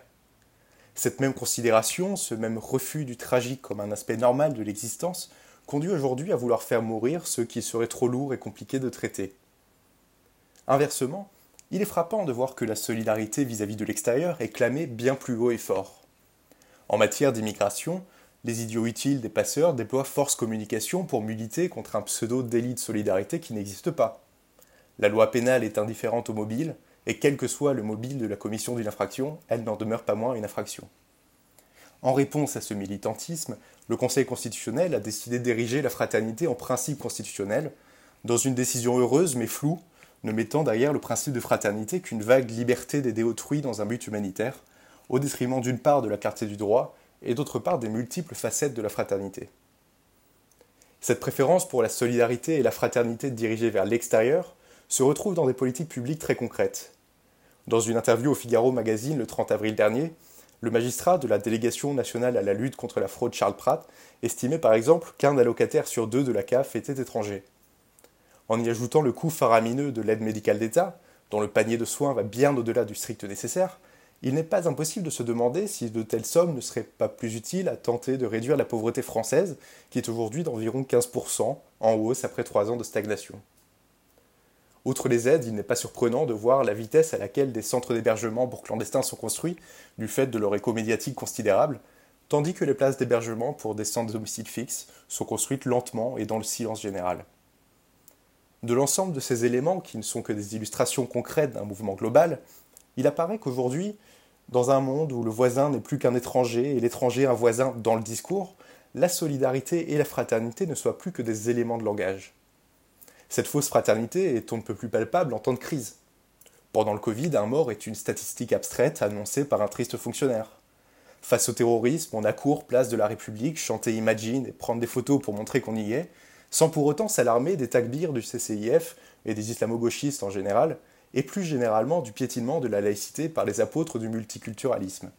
Cette même considération, ce même refus du tragique comme un aspect normal de l'existence, conduit aujourd'hui à vouloir faire mourir ceux qui seraient trop lourds et compliqués de traiter. Inversement, il est frappant de voir que la solidarité vis-à-vis -vis de l'extérieur est clamée bien plus haut et fort. En matière d'immigration, les idiots utiles des passeurs déploient force communication pour militer contre un pseudo délit de solidarité qui n'existe pas. La loi pénale est indifférente au mobile, et quel que soit le mobile de la commission d'une infraction, elle n'en demeure pas moins une infraction. En réponse à ce militantisme, le Conseil constitutionnel a décidé d'ériger la fraternité en principe constitutionnel, dans une décision heureuse mais floue, ne mettant derrière le principe de fraternité qu'une vague liberté d'aider autrui dans un but humanitaire, au détriment d'une part de la clarté du droit et d'autre part des multiples facettes de la fraternité. Cette préférence pour la solidarité et la fraternité dirigée vers l'extérieur se retrouve dans des politiques publiques très concrètes. Dans une interview au Figaro Magazine le 30 avril dernier, le magistrat de la délégation nationale à la lutte contre la fraude Charles Pratt estimait par exemple qu'un allocataire sur deux de la CAF était étranger. En y ajoutant le coût faramineux de l'aide médicale d'État, dont le panier de soins va bien au-delà du strict nécessaire, il n'est pas impossible de se demander si de telles sommes ne seraient pas plus utiles à tenter de réduire la pauvreté française, qui est aujourd'hui d'environ 15%, en hausse après trois ans de stagnation. Outre les aides, il n'est pas surprenant de voir la vitesse à laquelle des centres d'hébergement pour clandestins sont construits, du fait de leur écho médiatique considérable, tandis que les places d'hébergement pour des centres de domicile fixes sont construites lentement et dans le silence général. De l'ensemble de ces éléments, qui ne sont que des illustrations concrètes d'un mouvement global, il apparaît qu'aujourd'hui, dans un monde où le voisin n'est plus qu'un étranger et l'étranger un voisin dans le discours, la solidarité et la fraternité ne soient plus que des éléments de langage. Cette fausse fraternité est on ne peut plus palpable en temps de crise. Pendant le Covid, un mort est une statistique abstraite annoncée par un triste fonctionnaire. Face au terrorisme, on accourt place de la République, chanter Imagine et prendre des photos pour montrer qu'on y est, sans pour autant s'alarmer des takbirs du CCIF et des islamo-gauchistes en général, et plus généralement du piétinement de la laïcité par les apôtres du multiculturalisme.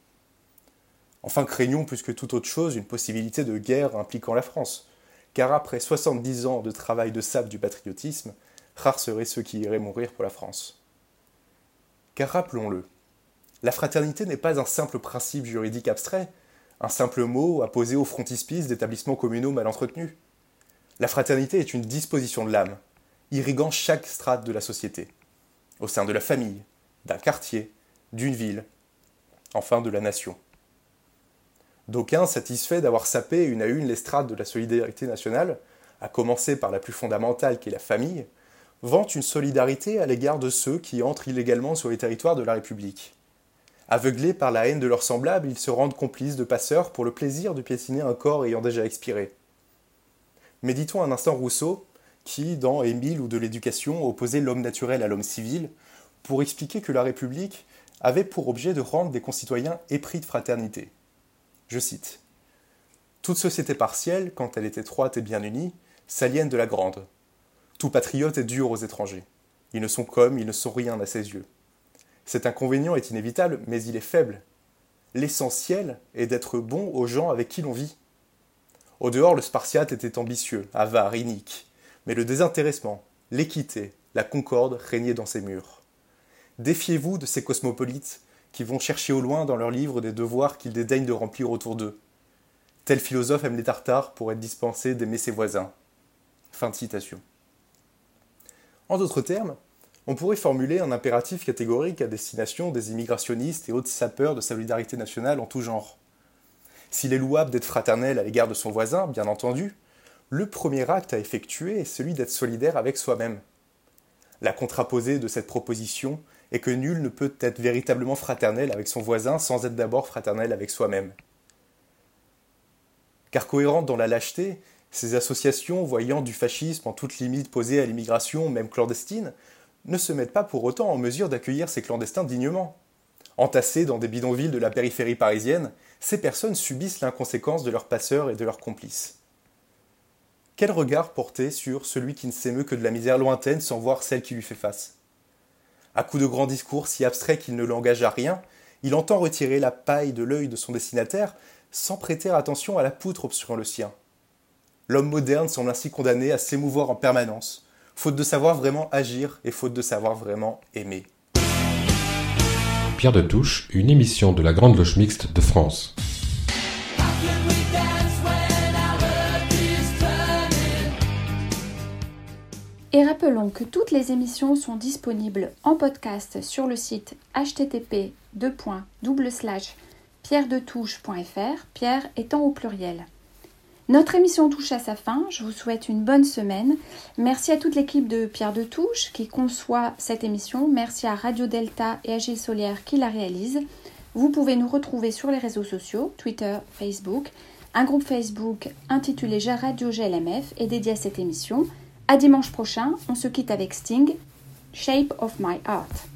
Enfin, craignons plus que toute autre chose une possibilité de guerre impliquant la France, car après 70 ans de travail de sable du patriotisme, rares seraient ceux qui iraient mourir pour la France. Car rappelons-le, la fraternité n'est pas un simple principe juridique abstrait, un simple mot apposé au frontispice d'établissements communaux mal entretenus. La fraternité est une disposition de l'âme, irriguant chaque strate de la société, au sein de la famille, d'un quartier, d'une ville, enfin de la nation. D'aucuns, satisfaits d'avoir sapé une à une les strates de la solidarité nationale, à commencer par la plus fondamentale qui est la famille, vantent une solidarité à l'égard de ceux qui entrent illégalement sur les territoires de la République. Aveuglés par la haine de leurs semblables, ils se rendent complices de passeurs pour le plaisir de piétiner un corps ayant déjà expiré. Méditons un instant Rousseau, qui, dans Émile ou de l'éducation, opposait l'homme naturel à l'homme civil, pour expliquer que la République avait pour objet de rendre des concitoyens épris de fraternité. Je cite Toute société partielle, quand elle est étroite et bien unie, s'aliène de la grande. Tout patriote est dur aux étrangers. Ils ne sont comme, ils ne sont rien à ses yeux. Cet inconvénient est inévitable, mais il est faible. L'essentiel est d'être bon aux gens avec qui l'on vit. Au dehors, le Spartiate était ambitieux, avare, inique, mais le désintéressement, l'équité, la concorde régnaient dans ses murs. Défiez-vous de ces cosmopolites qui vont chercher au loin dans leurs livres des devoirs qu'ils dédaignent de remplir autour d'eux. Tel philosophe aime les tartares pour être dispensé d'aimer ses voisins. En d'autres termes, on pourrait formuler un impératif catégorique à destination des immigrationnistes et autres sapeurs de solidarité nationale en tout genre. S'il est louable d'être fraternel à l'égard de son voisin, bien entendu, le premier acte à effectuer est celui d'être solidaire avec soi-même. La contraposée de cette proposition est que nul ne peut être véritablement fraternel avec son voisin sans être d'abord fraternel avec soi-même. Car cohérente dans la lâcheté, ces associations, voyant du fascisme en toute limite posée à l'immigration, même clandestine, ne se mettent pas pour autant en mesure d'accueillir ces clandestins dignement. Entassés dans des bidonvilles de la périphérie parisienne, ces personnes subissent l'inconséquence de leurs passeurs et de leurs complices. Quel regard porter sur celui qui ne s'émeut que de la misère lointaine sans voir celle qui lui fait face? À coups de grands discours si abstraits qu'il ne l'engage à rien, il entend retirer la paille de l'œil de son destinataire sans prêter attention à la poutre obstruant le sien. L'homme moderne semble ainsi condamné à s'émouvoir en permanence, faute de savoir vraiment agir et faute de savoir vraiment aimer. Pierre de Touche, une émission de la Grande Loge Mixte de France. Et rappelons que toutes les émissions sont disponibles en podcast sur le site http pierredetouche.fr, pierre étant au pluriel. Notre émission touche à sa fin. Je vous souhaite une bonne semaine. Merci à toute l'équipe de Pierre de Touche qui conçoit cette émission. Merci à Radio Delta et à Gilles qui la réalise. Vous pouvez nous retrouver sur les réseaux sociaux, Twitter, Facebook, un groupe Facebook intitulé Radio GLMF est dédié à cette émission. À dimanche prochain, on se quitte avec Sting, Shape of My Heart.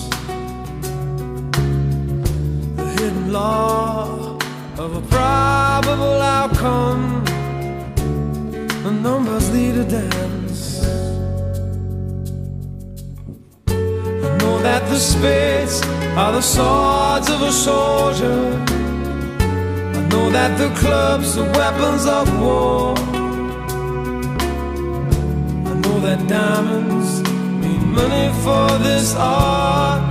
Hidden law of a probable outcome. The numbers lead a dance. I know that the spades are the swords of a soldier. I know that the clubs are weapons of war. I know that diamonds mean money for this art,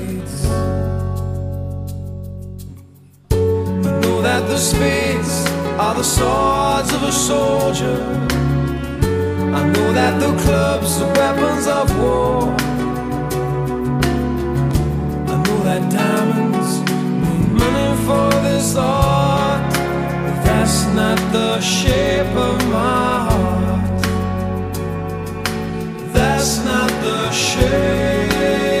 That the spades are the swords of a soldier. I know that the clubs are weapons of war. I know that diamonds mean money for this art, but that's not the shape of my heart. That's not the shape, shape